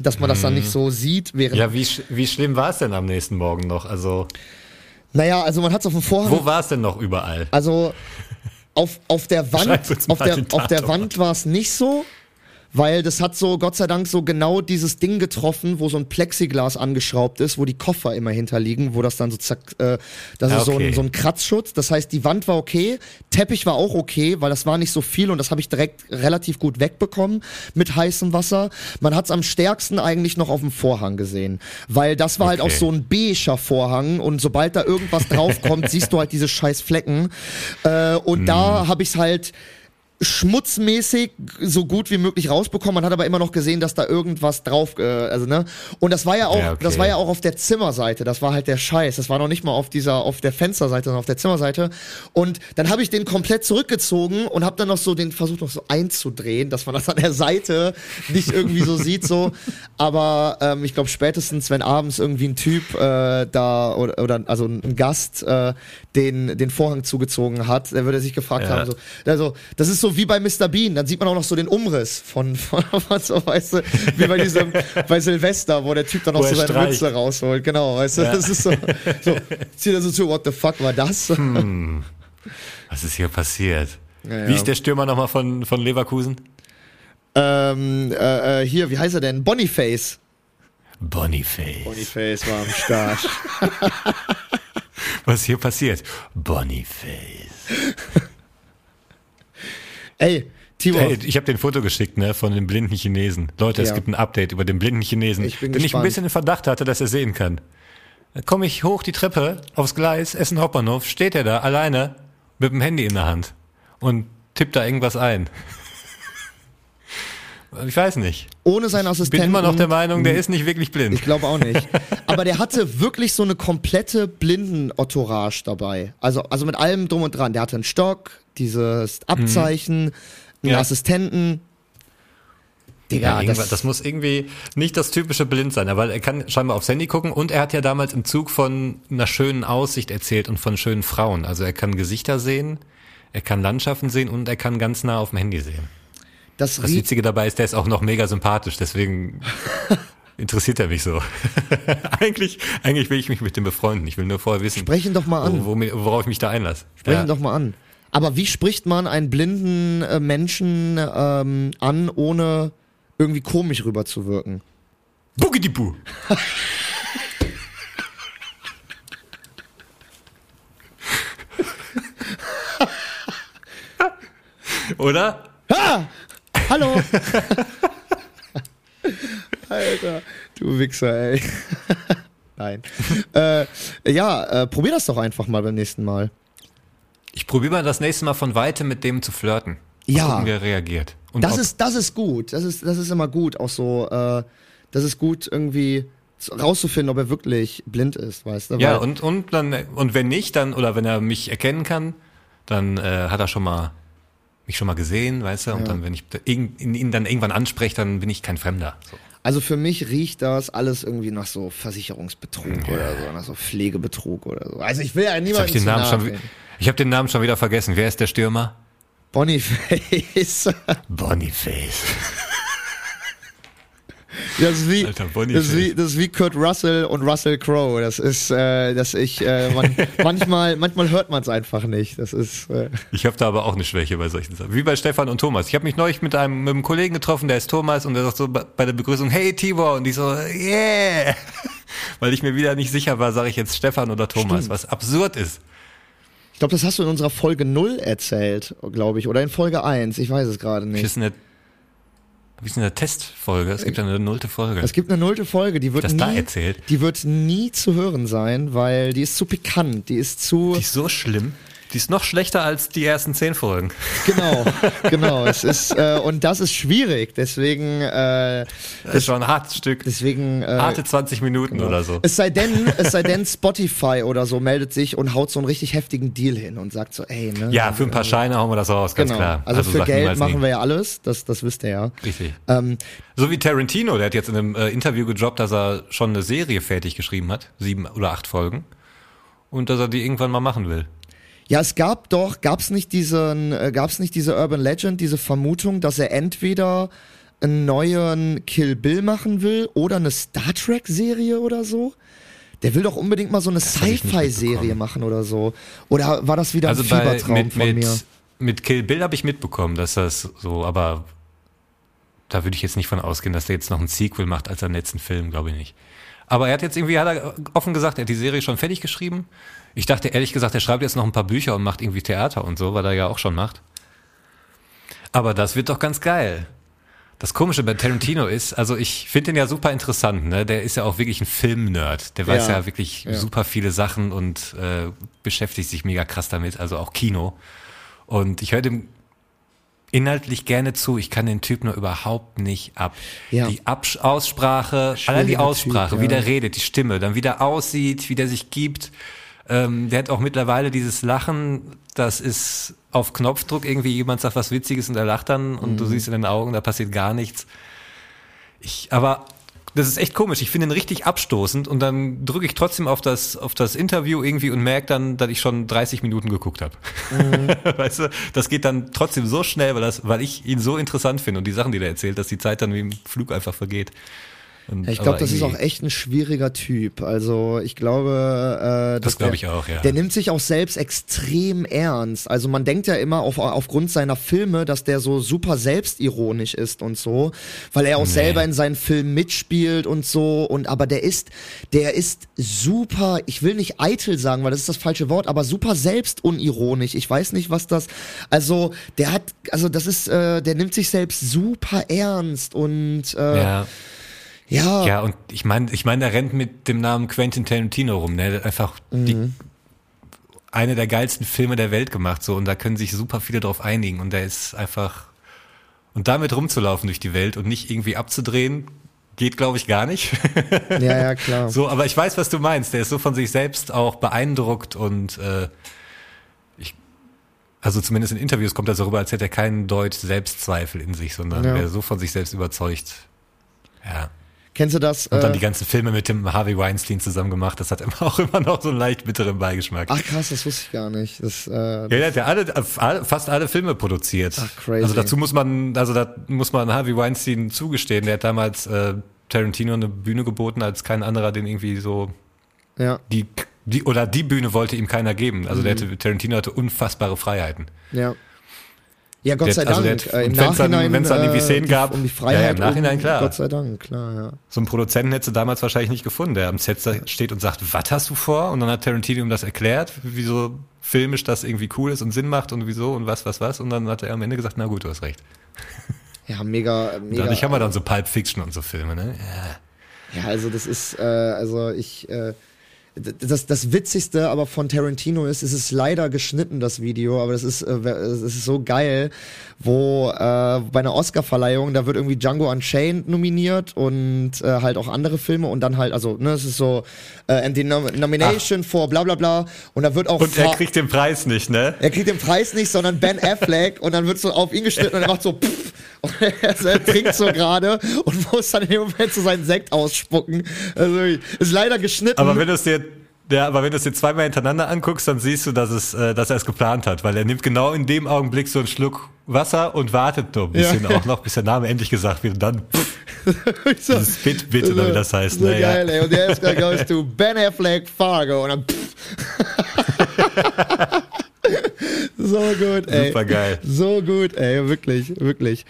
dass man das dann nicht so sieht, während. Ja, wie, sch- wie schlimm war es denn am nächsten Morgen noch? Also, Naja, also man hat es auf dem Vorhang. wo war es denn noch überall? Also auf, auf der Wand, auf der, auf der. Wand war es nicht so, weil das hat so Gott sei Dank so genau dieses Ding getroffen, wo so ein Plexiglas angeschraubt ist, wo die Koffer immer hinterliegen, wo das dann so zack, äh, das Ah, ist so okay. ein, so ein Kratzschutz. Das heißt, die Wand war okay, Teppich war auch okay, weil das war nicht so viel und das habe ich direkt relativ gut wegbekommen mit heißem Wasser. Man hat es am stärksten eigentlich noch auf dem Vorhang gesehen, weil das war halt auch Okay. so ein beiger Vorhang und sobald da irgendwas draufkommt, siehst du halt diese scheiß Flecken. Äh, und Hm. da habe ich es halt schmutzmäßig so gut wie möglich rausbekommen. Man hat aber immer noch gesehen, dass da irgendwas drauf, äh, also ne. Und das war ja auch, Ja, okay. das war ja auch auf der Zimmerseite. Das war halt der Scheiß. Das war noch nicht mal auf dieser, auf der Fensterseite, sondern auf der Zimmerseite. Und dann habe ich den komplett zurückgezogen und habe dann noch so den versucht noch so einzudrehen, dass man das an der Seite nicht irgendwie so sieht so. Aber ähm, ich glaube spätestens, wenn abends irgendwie ein Typ äh, da oder, oder also ein Gast äh, den den Vorhang zugezogen hat, der würde sich gefragt Ja. haben so, also das ist so wie bei Mr. Bean, dann sieht man auch noch so den Umriss von, von, von so, weißt du, wie bei diesem, bei Silvester, wo der Typ dann noch Wo so seine streicht. Mütze rausholt, genau, weißt du, das ist so, so, zieht er so zu, what the fuck war das? Hm. Was ist hier passiert? Ja, Wie ja. ist der Stürmer nochmal von, von Leverkusen? ähm, äh, äh, hier, wie heißt er denn? Boniface. Boniface. Boniface war am Start. Was ist hier passiert? Boniface. Ey, Tibor, Hey, ich habe den Foto geschickt, ne, von dem blinden Chinesen. Leute, Ja. es gibt ein Update über den blinden Chinesen, Ich bin den ich ein gespannt. bisschen in Verdacht hatte, dass er sehen kann. Komme ich hoch die Treppe aufs Gleis, Essen Hauptbahnhof, steht er da alleine mit dem Handy in der Hand und tippt da irgendwas ein. Ich weiß nicht. ohne seinen Ich Assistenten. bin immer noch der Meinung, der ist nicht wirklich blind. Ich glaube auch nicht. Aber der hatte wirklich so eine komplette Blinden-Entourage dabei. Also, also mit allem drum und dran. Der hatte einen Stock, dieses Abzeichen, einen Mhm. Ja. Assistenten. Ja, Digga, irgendwas- das, das, muss irgendwie nicht das typische Blind sein, weil er kann scheinbar aufs Handy gucken und er hat ja damals im Zug von einer schönen Aussicht erzählt und von schönen Frauen. Also er kann Gesichter sehen, er kann Landschaften sehen und er kann ganz nah auf dem Handy sehen. Das, Das Witzige dabei ist, der ist auch noch mega sympathisch, deswegen interessiert er mich so. eigentlich, eigentlich will ich mich mit dem befreunden. Ich will nur vorher wissen, sprech ihn doch mal an. wo, wo, worauf ich mich da einlasse. Sprech Ja. doch mal an. Aber wie spricht man einen blinden äh, Menschen ähm, an, ohne irgendwie komisch rüberzuwirken? Bugidibu. Oder? Hallo! Alter, du Wichser, ey. Nein. äh, ja, äh, probier das doch einfach mal beim nächsten Mal. Ich probiere mal das nächste Mal von weitem mit dem zu flirten. Ja. Gucken, wie er reagiert. Und Das ob- ist, das ist gut. Das ist, das ist immer gut, auch so, äh, das ist gut, irgendwie zu- rauszufinden, ob er wirklich blind ist, weißt du? ja, und, und dann, und wenn nicht, dann, oder wenn er mich erkennen kann, dann äh, hat er schon mal mich schon mal gesehen, weißt du, und dann, wenn ich ihn, dann irgendwann anspreche, dann bin ich kein Fremder. So. Also für mich riecht das alles irgendwie nach so Versicherungsbetrug oder so, nach so Pflegebetrug oder so. Also ich will ja Jetzt niemanden habe ich den Namen schon, ich habe den Namen schon wieder vergessen. Wer ist der Stürmer? Boniface. Boniface. Das ist wie, Alter, das ist wie, das ist wie Kurt Russell und Russell Crowe. Das ist, äh, dass ich, äh, man, manchmal, manchmal hört man es einfach nicht. Das ist, äh, Ich habe da aber auch eine Schwäche bei solchen Sachen. Wie bei Stefan und Thomas. Ich habe mich neulich mit einem, mit einem Kollegen getroffen, der ist Thomas und der sagt so bei der Begrüßung, hey Tibor, und ich so, yeah. Weil ich mir wieder nicht sicher war, sage ich jetzt Stefan oder Thomas, Stimmt. was absurd ist. ich glaube, das hast du in unserer Folge 0 erzählt, glaube ich, oder in Folge 1. Ich weiß es gerade Ich nicht. eine, wie ist eine Testfolge? Es gibt ja eine nullte Folge. Es gibt eine nullte Folge, die wird nie, da erzählt? die wird nie zu hören sein, weil die ist zu pikant, die ist zu, Die ist so schlimm. Die ist noch schlechter als die ersten zehn Folgen. Genau, genau. es ist äh, und das ist schwierig. Deswegen, äh, Das ist schon ein hartes Stück. deswegen. Äh, Harte 20 Minuten oder so. Es sei denn, es sei denn, Spotify oder so meldet sich und haut so einen richtig heftigen Deal hin und sagt so, ey, ne? Ja, für ein paar Scheine hauen wir das raus, ganz genau. klar. Also, für sag Geld machen nie. wir ja alles, das, das wisst ihr ja. Richtig. Ähm, So wie Tarantino, der hat jetzt in einem äh, Interview gedroppt, dass er schon eine Serie fertig geschrieben hat, sieben oder acht Folgen, und dass er die irgendwann mal machen will. Ja, es gab doch, gab's nicht diesen, äh, gab's nicht diese Urban Legend, diese Vermutung, dass er entweder einen neuen Kill Bill machen will oder eine Star Trek Serie oder so? Der will doch unbedingt mal so eine Sci-Fi-Serie machen oder so. Oder war das wieder Also ein bei, Fiebertraum mit, von mir? mit, mit Kill Bill habe ich mitbekommen, dass das so, aber da würde ich jetzt nicht von ausgehen, dass der jetzt noch ein Sequel macht als seinen letzten Film, glaube ich nicht. Aber er hat jetzt irgendwie, hat er offen gesagt, er hat die Serie schon fertig geschrieben. Ich dachte ehrlich gesagt, er schreibt jetzt noch ein paar Bücher und macht irgendwie Theater und so, weil er ja auch schon macht. Aber das wird doch ganz geil. Das Komische bei Tarantino ist, also ich finde den ja super interessant, ne? Der ist ja auch wirklich ein Film-Nerd. Der weiß Ja, ja, wirklich ja. super viele Sachen und äh, beschäftigt sich mega krass damit, also auch Kino. Und ich höre dem inhaltlich gerne zu. Ich kann den Typ nur überhaupt nicht ab. Ja. Die Abs Aussprache, allein die Aussprache, Typ, wie ja. der redet, die Stimme, dann wie der aussieht, wie der sich gibt. Ähm, der hat auch mittlerweile dieses Lachen, das ist auf Knopfdruck irgendwie jemand sagt was Witziges und er lacht dann und Mhm. du siehst in den Augen, da passiert gar nichts. Ich, aber das ist echt komisch. Ich finde ihn richtig abstoßend und dann drücke ich trotzdem auf das, auf das Interview irgendwie und merke dann, dass ich schon 30 Minuten geguckt habe. Mhm. Weißt du, das geht dann trotzdem so schnell, weil, das, weil ich ihn so interessant finde und die Sachen, die er erzählt, dass die Zeit dann wie im Flug einfach vergeht. Und, ich glaube, das ist auch echt ein schwieriger Typ. Also ich glaube, äh, Das glaube der- ich auch, ja. Der nimmt sich auch selbst extrem ernst. Also man denkt ja immer auf, aufgrund seiner Filme, dass der so super selbstironisch ist und so, weil er auch selber in seinen Filmen mitspielt und so. Und aber der ist, der ist super. Ich will nicht eitel sagen, weil das ist das falsche Wort, aber super selbstunironisch. Ich weiß nicht, was das. Also der hat, also das ist, äh, der nimmt sich selbst super ernst und äh, ja. Ja. Ja, und ich meine, ich meine, der rennt mit dem Namen Quentin Tarantino rum, ne? Der hat einfach die, eine der geilsten Filme der Welt gemacht, so, und da können sich super viele drauf einigen, und der ist einfach, und damit rumzulaufen durch die Welt und nicht irgendwie abzudrehen, geht, glaube ich, gar nicht. ja, ja, klar. so, aber ich weiß, was du meinst. Der ist so von sich selbst auch beeindruckt und, äh, ich, also zumindest in Interviews kommt er so rüber, als hätte er keinen Deut Selbstzweifel in sich, sondern Ja. wäre so von sich selbst überzeugt. Ja. Kennst du das? Und dann äh, die ganzen Filme mit dem Harvey Weinstein zusammen gemacht. Das hat immer auch immer noch so einen leicht bitteren Beigeschmack. Ach krass, das wusste ich gar nicht. Das, äh, ja, der hat ja alle, fast alle Filme produziert. Ach, crazy. Also dazu muss man, also da muss man Harvey Weinstein zugestehen. Der hat damals äh, Tarantino eine Bühne geboten, als kein anderer den irgendwie so ja, die die oder die Bühne wollte ihm keiner geben. Also Mhm. der hatte, Tarantino hatte unfassbare Freiheiten. ja. Ja, Gott Der- sei also Dank. der hat- äh, Im Nachhinein, wenn's dann irgendwie äh, Szenen gab- um die Ja, Freiheit. ja, im Nachhinein, um, klar. Gott sei Dank, klar, ja. So einen Produzenten hättest du damals wahrscheinlich nicht gefunden, der am Set steht und sagt, was hast du vor? Und dann hat Tarantino ihm das erklärt, wieso filmisch das irgendwie cool ist und Sinn macht und wieso und was, was, was. Und dann hat er am Ende gesagt, na gut, du hast recht. Ja, mega, mega. Dadurch haben wir dann so Pulp Fiction und so Filme, ne? Ja. Ja, also das ist, äh, also ich, äh, das, das Witzigste aber von Tarantino ist, es ist leider geschnitten, das Video, aber das ist, äh, es ist so geil, wo äh, bei einer Oscar-Verleihung, da wird irgendwie Django Unchained nominiert und äh, halt auch andere Filme und dann halt, also, ne, es ist so, äh, and the nom nomination for bla bla bla und da wird auch Und er kriegt den Preis nicht, ne? er kriegt den Preis nicht, sondern Ben Affleck und dann wird so auf ihn geschnitten und er macht so pff, und er, trinkt so gerade und muss dann in dem Moment so seinen Sekt ausspucken. Also ist leider geschnitten. Aber wenn du es dir ja, aber wenn du es dir zweimal hintereinander anguckst, dann siehst du, dass, es, äh, dass er es geplant hat, weil er nimmt genau in dem Augenblick so einen Schluck Wasser und wartet noch ein bisschen auch noch, bis der Name endlich gesagt wird und dann pff, so, dieses Bit, Bit oder wie das heißt. So ne, ja. geil, ey. Und der ist goes to Ben Affleck Fargo und dann pff. So gut, ey. Super geil. So gut, ey, wirklich, wirklich.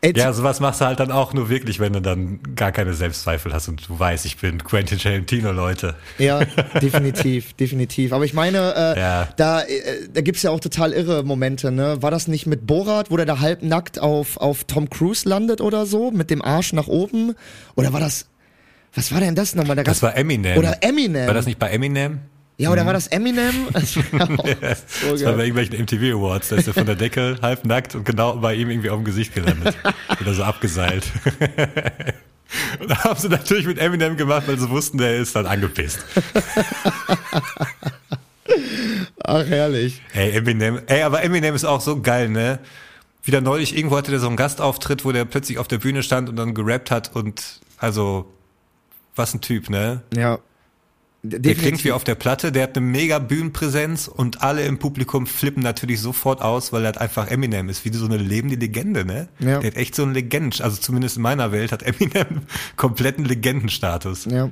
Ey, Ja, sowas machst du halt dann auch nur wirklich, wenn du dann gar keine Selbstzweifel hast und du weißt, ich bin Quentin Tarantino, Leute. Ja, definitiv, definitiv. Aber ich meine, äh, Ja. da, äh, da gibt's ja auch total irre Momente, ne? War das nicht mit Borat, wo der da halbnackt auf, auf Tom Cruise landet oder so, mit dem Arsch nach oben? Oder war das, was war denn das nochmal? Da Das war Eminem. Oder Eminem. War das nicht bei Eminem? Ja, oder war das Eminem? Das war auch so Das war bei irgendwelchen MTV Awards, da ist er von der Decke halb nackt und genau bei ihm irgendwie auf dem Gesicht gelandet. Wieder so abgeseilt. Und da haben sie natürlich mit Eminem gemacht, weil sie wussten, der ist dann angepisst. Ach, herrlich. Ey, Eminem, ey, aber Eminem ist auch so geil, ne? Wieder neulich, irgendwo hatte der so einen Gastauftritt, wo der plötzlich auf der Bühne stand und dann gerappt hat und, also, was ein Typ, ne? Ja. Der klingt wie auf der Platte, der hat eine mega Bühnenpräsenz und alle im Publikum flippen natürlich sofort aus, weil er halt einfach Eminem ist, wie so eine lebende Legende, ne? Ja. Der hat echt so einen Legend, also zumindest in meiner Welt hat Eminem kompletten Legendenstatus. Ja. Er kann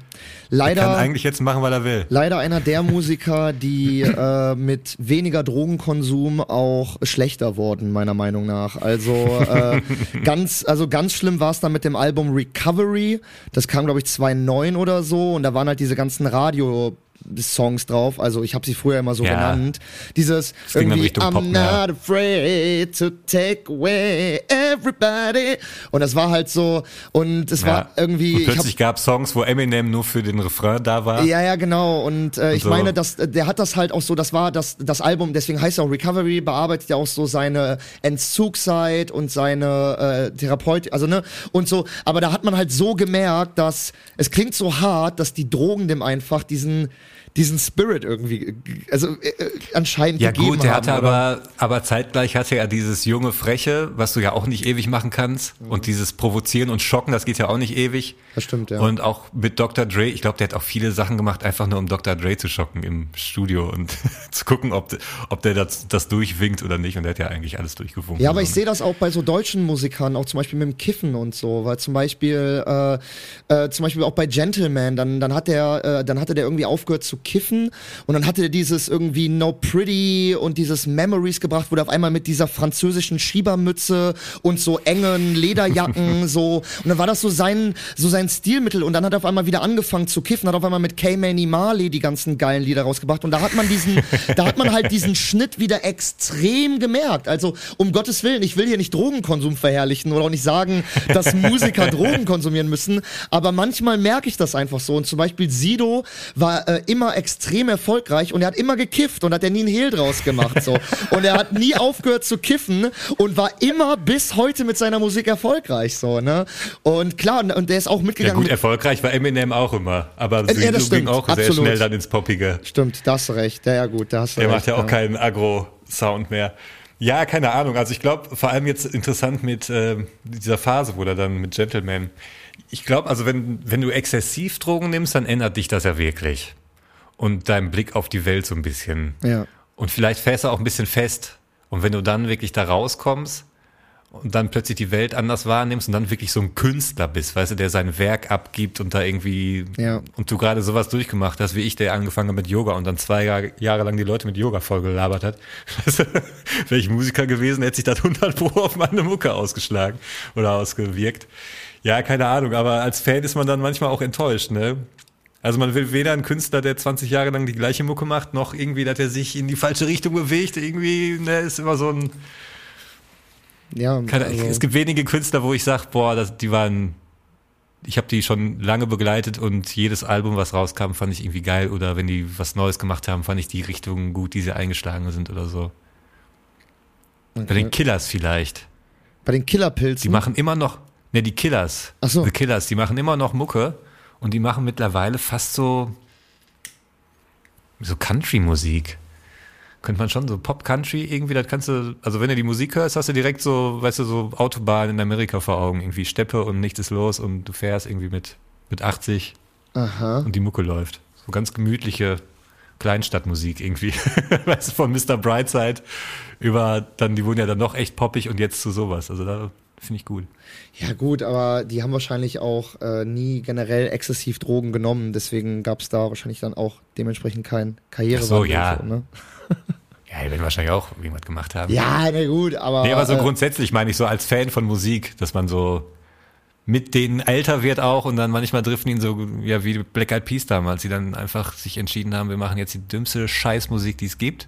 Leider, eigentlich jetzt machen, was er will. leider einer der Musiker, die äh, mit weniger Drogenkonsum auch schlechter wurden, meiner Meinung nach. Also äh, ganz, also ganz schlimm war es dann mit dem Album Recovery. Das kam, glaube ich, 2009 oder so. Und da waren halt diese ganzen Radio your Songs drauf, also ich habe sie früher immer so Ja. genannt. Dieses irgendwie I'm Pop mehr. not afraid to take away everybody und das war halt so und es war irgendwie und plötzlich gab Songs, wo Eminem nur für den Refrain da war. ja, ja, genau. Und äh, ich so. meine, dass äh, der hat das halt auch so, das war das, das Album, deswegen heißt es auch Recovery, bearbeitet ja auch so seine Entzugszeit und seine äh, Therapeut, also ne, und so, aber da hat man halt so gemerkt, dass es klingt so hart, dass die Drogen dem einfach diesen diesen Spirit irgendwie, also äh, äh, anscheinend Ja gegeben gut, der haben, hatte oder? aber, aber zeitgleich hatte er dieses junge Freche, was du ja auch nicht ewig machen kannst. Und dieses Provozieren und Schocken, das geht ja auch nicht ewig. Das stimmt, ja. Und auch mit Dr. Dre, ich glaube, der hat auch viele Sachen gemacht, einfach nur um Dr. Dre zu schocken im Studio und zu gucken, ob, ob der das, das durchwinkt oder nicht. Und der hat ja eigentlich alles durchgewunken. Ja, aber ich sehe das auch bei so deutschen Musikern, auch zum Beispiel mit dem Kiffen und so, weil zum Beispiel, äh, äh, zum Beispiel auch bei Gentleman, dann, dann hat der, äh, dann hatte der irgendwie aufgehört zu kiffen. Und dann hatte der dieses irgendwie No Pretty und dieses Memories gebracht, wo der auf einmal mit dieser französischen Schiebermütze und so engen Lederjacken so. Und dann war das so sein, so sein Stilmittel. Und dann hat er auf einmal wieder angefangen zu kiffen, hat auf einmal mit K-Mani Marley die ganzen geilen Lieder rausgebracht. Und da hat man diesen, da hat man halt diesen Schnitt wieder extrem gemerkt. Also um Gottes Willen, ich will hier nicht Drogenkonsum verherrlichen oder auch nicht sagen, dass Musiker Drogen konsumieren müssen, aber manchmal merke ich das einfach so. Und zum Beispiel Sido war äh, immer extrem erfolgreich und er hat immer gekifft und hat er nie einen Hehl draus gemacht. So. Und er hat nie aufgehört zu kiffen und war immer bis heute mit seiner Musik erfolgreich. So, ne? Und klar, und- und der ist auch Ja mitgegangen. gut, mit- Erfolgreich war Eminem auch immer. Aber ja, das Sido ging stimmt, auch sehr absolut. schnell dann ins Poppige. Stimmt, da hast du recht. Ja, ja gut, da hast du Der recht. macht ja auch keinen Agro-Sound mehr. Ja, keine Ahnung. Also ich glaube, vor allem jetzt interessant mit äh, dieser Phase, wo er dann mit Gentleman. Ich glaube, also wenn, wenn du exzessiv Drogen nimmst, dann ändert dich das ja wirklich. Und dein Blick auf die Welt so ein bisschen. Ja. Und vielleicht fährst du auch ein bisschen fest. Und wenn du dann wirklich da rauskommst und dann plötzlich die Welt anders wahrnimmst und dann wirklich so ein Künstler bist, weißt du, der sein Werk abgibt und da irgendwie Ja. und du gerade sowas durchgemacht hast, wie ich, der angefangen hat mit Yoga und dann zwei Jahre, Jahre lang die Leute mit Yoga vollgelabert hat. Weißt du, Wäre ich Musiker gewesen, hätte sich das 100 Pro auf meine Mucke ausgeschlagen oder ausgewirkt. Ja, keine Ahnung, aber als Fan ist man dann manchmal auch enttäuscht, ne? Also man will weder einen Künstler, der 20 Jahre lang die gleiche Mucke macht, noch irgendwie, dass er sich in die falsche Richtung bewegt. Irgendwie, ne, ist immer so ein. Ja, Keine, also- Es gibt wenige Künstler, wo ich sage, boah, das, die waren. Ich habe die schon lange begleitet und jedes Album, was rauskam, fand ich irgendwie geil. Oder wenn die was Neues gemacht haben, fand ich die Richtung gut, die sie eingeschlagen sind oder so. Bei den Killers vielleicht. Bei den Killerpilzen. Die machen immer noch, ne, die Killers. Ach so. The Killers, die machen immer noch Mucke und die machen mittlerweile fast so, so Country-Musik. Könnte man schon so Pop-Country irgendwie, das kannst du, also wenn du die Musik hörst, hast du direkt so, weißt du, so Autobahn in Amerika vor Augen, irgendwie Steppe und nichts ist los und du fährst irgendwie mit, mit 80 Aha. und die Mucke läuft. So ganz gemütliche Kleinstadtmusik irgendwie. weißt du, von Mr. Brightside über dann, die wurden ja dann noch echt poppig und jetzt zu sowas. Also da finde ich gut. Ja gut, aber die haben wahrscheinlich auch äh, nie generell exzessiv Drogen genommen, deswegen gab es da wahrscheinlich dann auch dementsprechend kein Karriere. Ach so, ja. ne? Ja, die werden wahrscheinlich auch irgendwas gemacht haben. Ja, na gut, aber. Nee, aber so äh, grundsätzlich meine ich so als Fan von Musik, dass man so mit denen älter wird auch und dann manchmal driften ihn so, ja, wie Black Eyed Peas damals, die dann einfach sich entschieden haben, wir machen jetzt die dümmste Scheißmusik, die es gibt.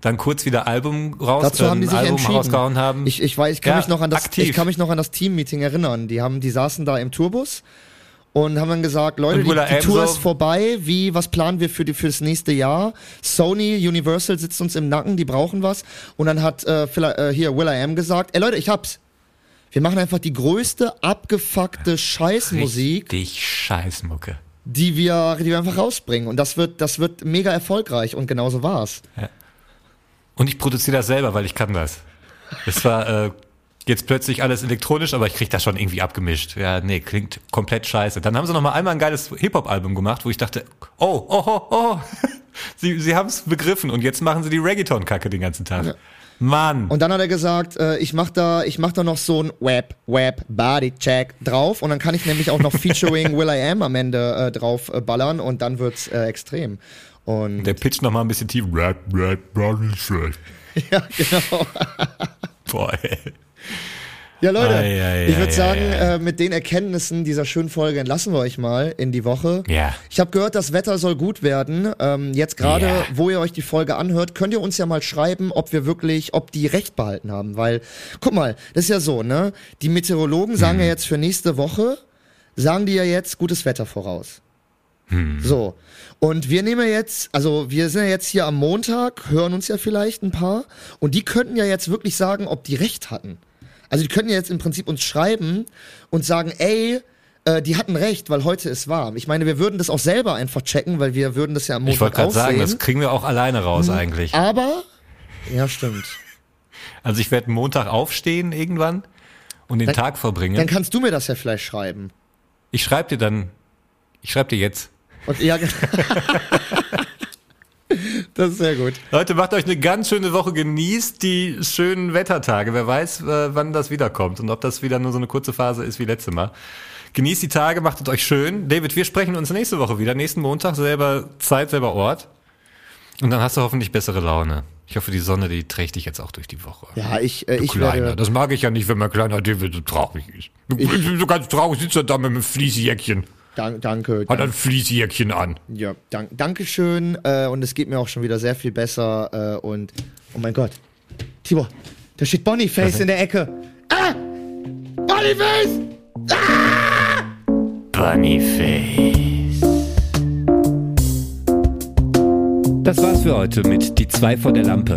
Dann kurz wieder Album raus, Mhm. Dazu haben die sich Album entschieden. rausgehauen haben. Ich, ich weiß, ich kann Ja, mich noch an das, aktiv. ich kann mich noch an das Team-Meeting erinnern. Die haben, die saßen da im Tourbus und haben dann gesagt, Leute, die, die Tour ist vorbei, wie, was planen wir für, die, für das nächste Jahr? Sony, Universal sitzt uns im Nacken, die brauchen was. Und dann hat äh, äh, hier Will I Am gesagt, ey Leute, ich hab's. Wir machen einfach die größte, abgefuckte Scheißmusik, Richtig Scheißmucke. die wir, die wir einfach rausbringen. Und das wird, das wird mega erfolgreich und genauso war's. Und ich produziere das selber, weil ich kann das. Es war äh, jetzt plötzlich alles elektronisch, aber ich krieg das schon irgendwie abgemischt. Ja, nee, klingt komplett scheiße. Dann haben sie noch mal einmal ein geiles Hip-Hop-Album gemacht, wo ich dachte, oh, oh, oh, oh. Sie, sie haben es begriffen und jetzt machen sie die Reggaeton-Kacke den ganzen Tag. Mann. Und dann hat er gesagt, äh, ich mach da, ich mach da noch so ein Web, Web, Body Check drauf und dann kann ich nämlich auch noch featuring Will I Am am Ende äh, drauf äh, ballern und dann wird's äh, extrem. Und Der pitcht noch mal ein bisschen tief. Rap, rap, rap, rap. ja, genau. Boah, ey. Ja, Leute, Ei, ei, ich würde sagen, ei, äh, mit den Erkenntnissen dieser schönen Folge entlassen wir euch mal in die Woche. Ja. Ich habe gehört, das Wetter soll gut werden. Ähm, jetzt gerade, Ja. wo ihr euch die Folge anhört, könnt ihr uns ja mal schreiben, ob wir wirklich, ob die recht behalten haben. Weil, guck mal, das ist ja so, ne? Die Meteorologen sagen Hm. ja jetzt für nächste Woche, sagen die ja jetzt gutes Wetter voraus. Hm. So. Und wir nehmen ja jetzt, also wir sind ja jetzt hier am Montag, hören uns ja vielleicht ein paar. Und die könnten ja jetzt wirklich sagen, ob die recht hatten. Also die könnten ja jetzt im Prinzip uns schreiben und sagen, ey, äh, die hatten recht, weil heute ist warm. Ich meine, wir würden das auch selber einfach checken, weil wir würden das ja am Montag Ich wollte gerade sagen, das kriegen wir auch alleine raus Mhm. eigentlich. Aber, ja stimmt. Also ich werde Montag aufstehen irgendwann und den Dann- Tag verbringen. Dann kannst du mir das ja vielleicht schreiben. ich schreibe dir dann, ich schreibe dir jetzt. Und ja, das ist sehr gut. Leute, macht euch eine ganz schöne Woche, genießt die schönen Wettertage. Wer weiß, äh, wann das wiederkommt und ob das wieder nur so eine kurze Phase ist wie letzte Mal. Genießt die Tage, macht es euch schön. David, wir sprechen uns nächste Woche wieder, nächsten Montag, selber Zeit, selber Ort. Und dann hast du hoffentlich bessere Laune. Ich hoffe, die Sonne, die trägt dich jetzt auch durch die Woche. Ja, ich, äh, Du ich Kleiner. werde, Das mag ich ja nicht, wenn mein kleiner David so traurig ist. Du, so ganz traurig sitzt er da mit einem Fließjäckchen. Dank, danke. Hat ein Fließjäckchen an. Ja, dank, Dankeschön. Äh, und es geht mir auch schon wieder sehr viel besser. Äh, und, oh mein Gott. Tibor, da steht Boniface in der Ecke. Ah! Boniface! Bunnyface. Das war's für heute mit Die zwei vor der Lampe.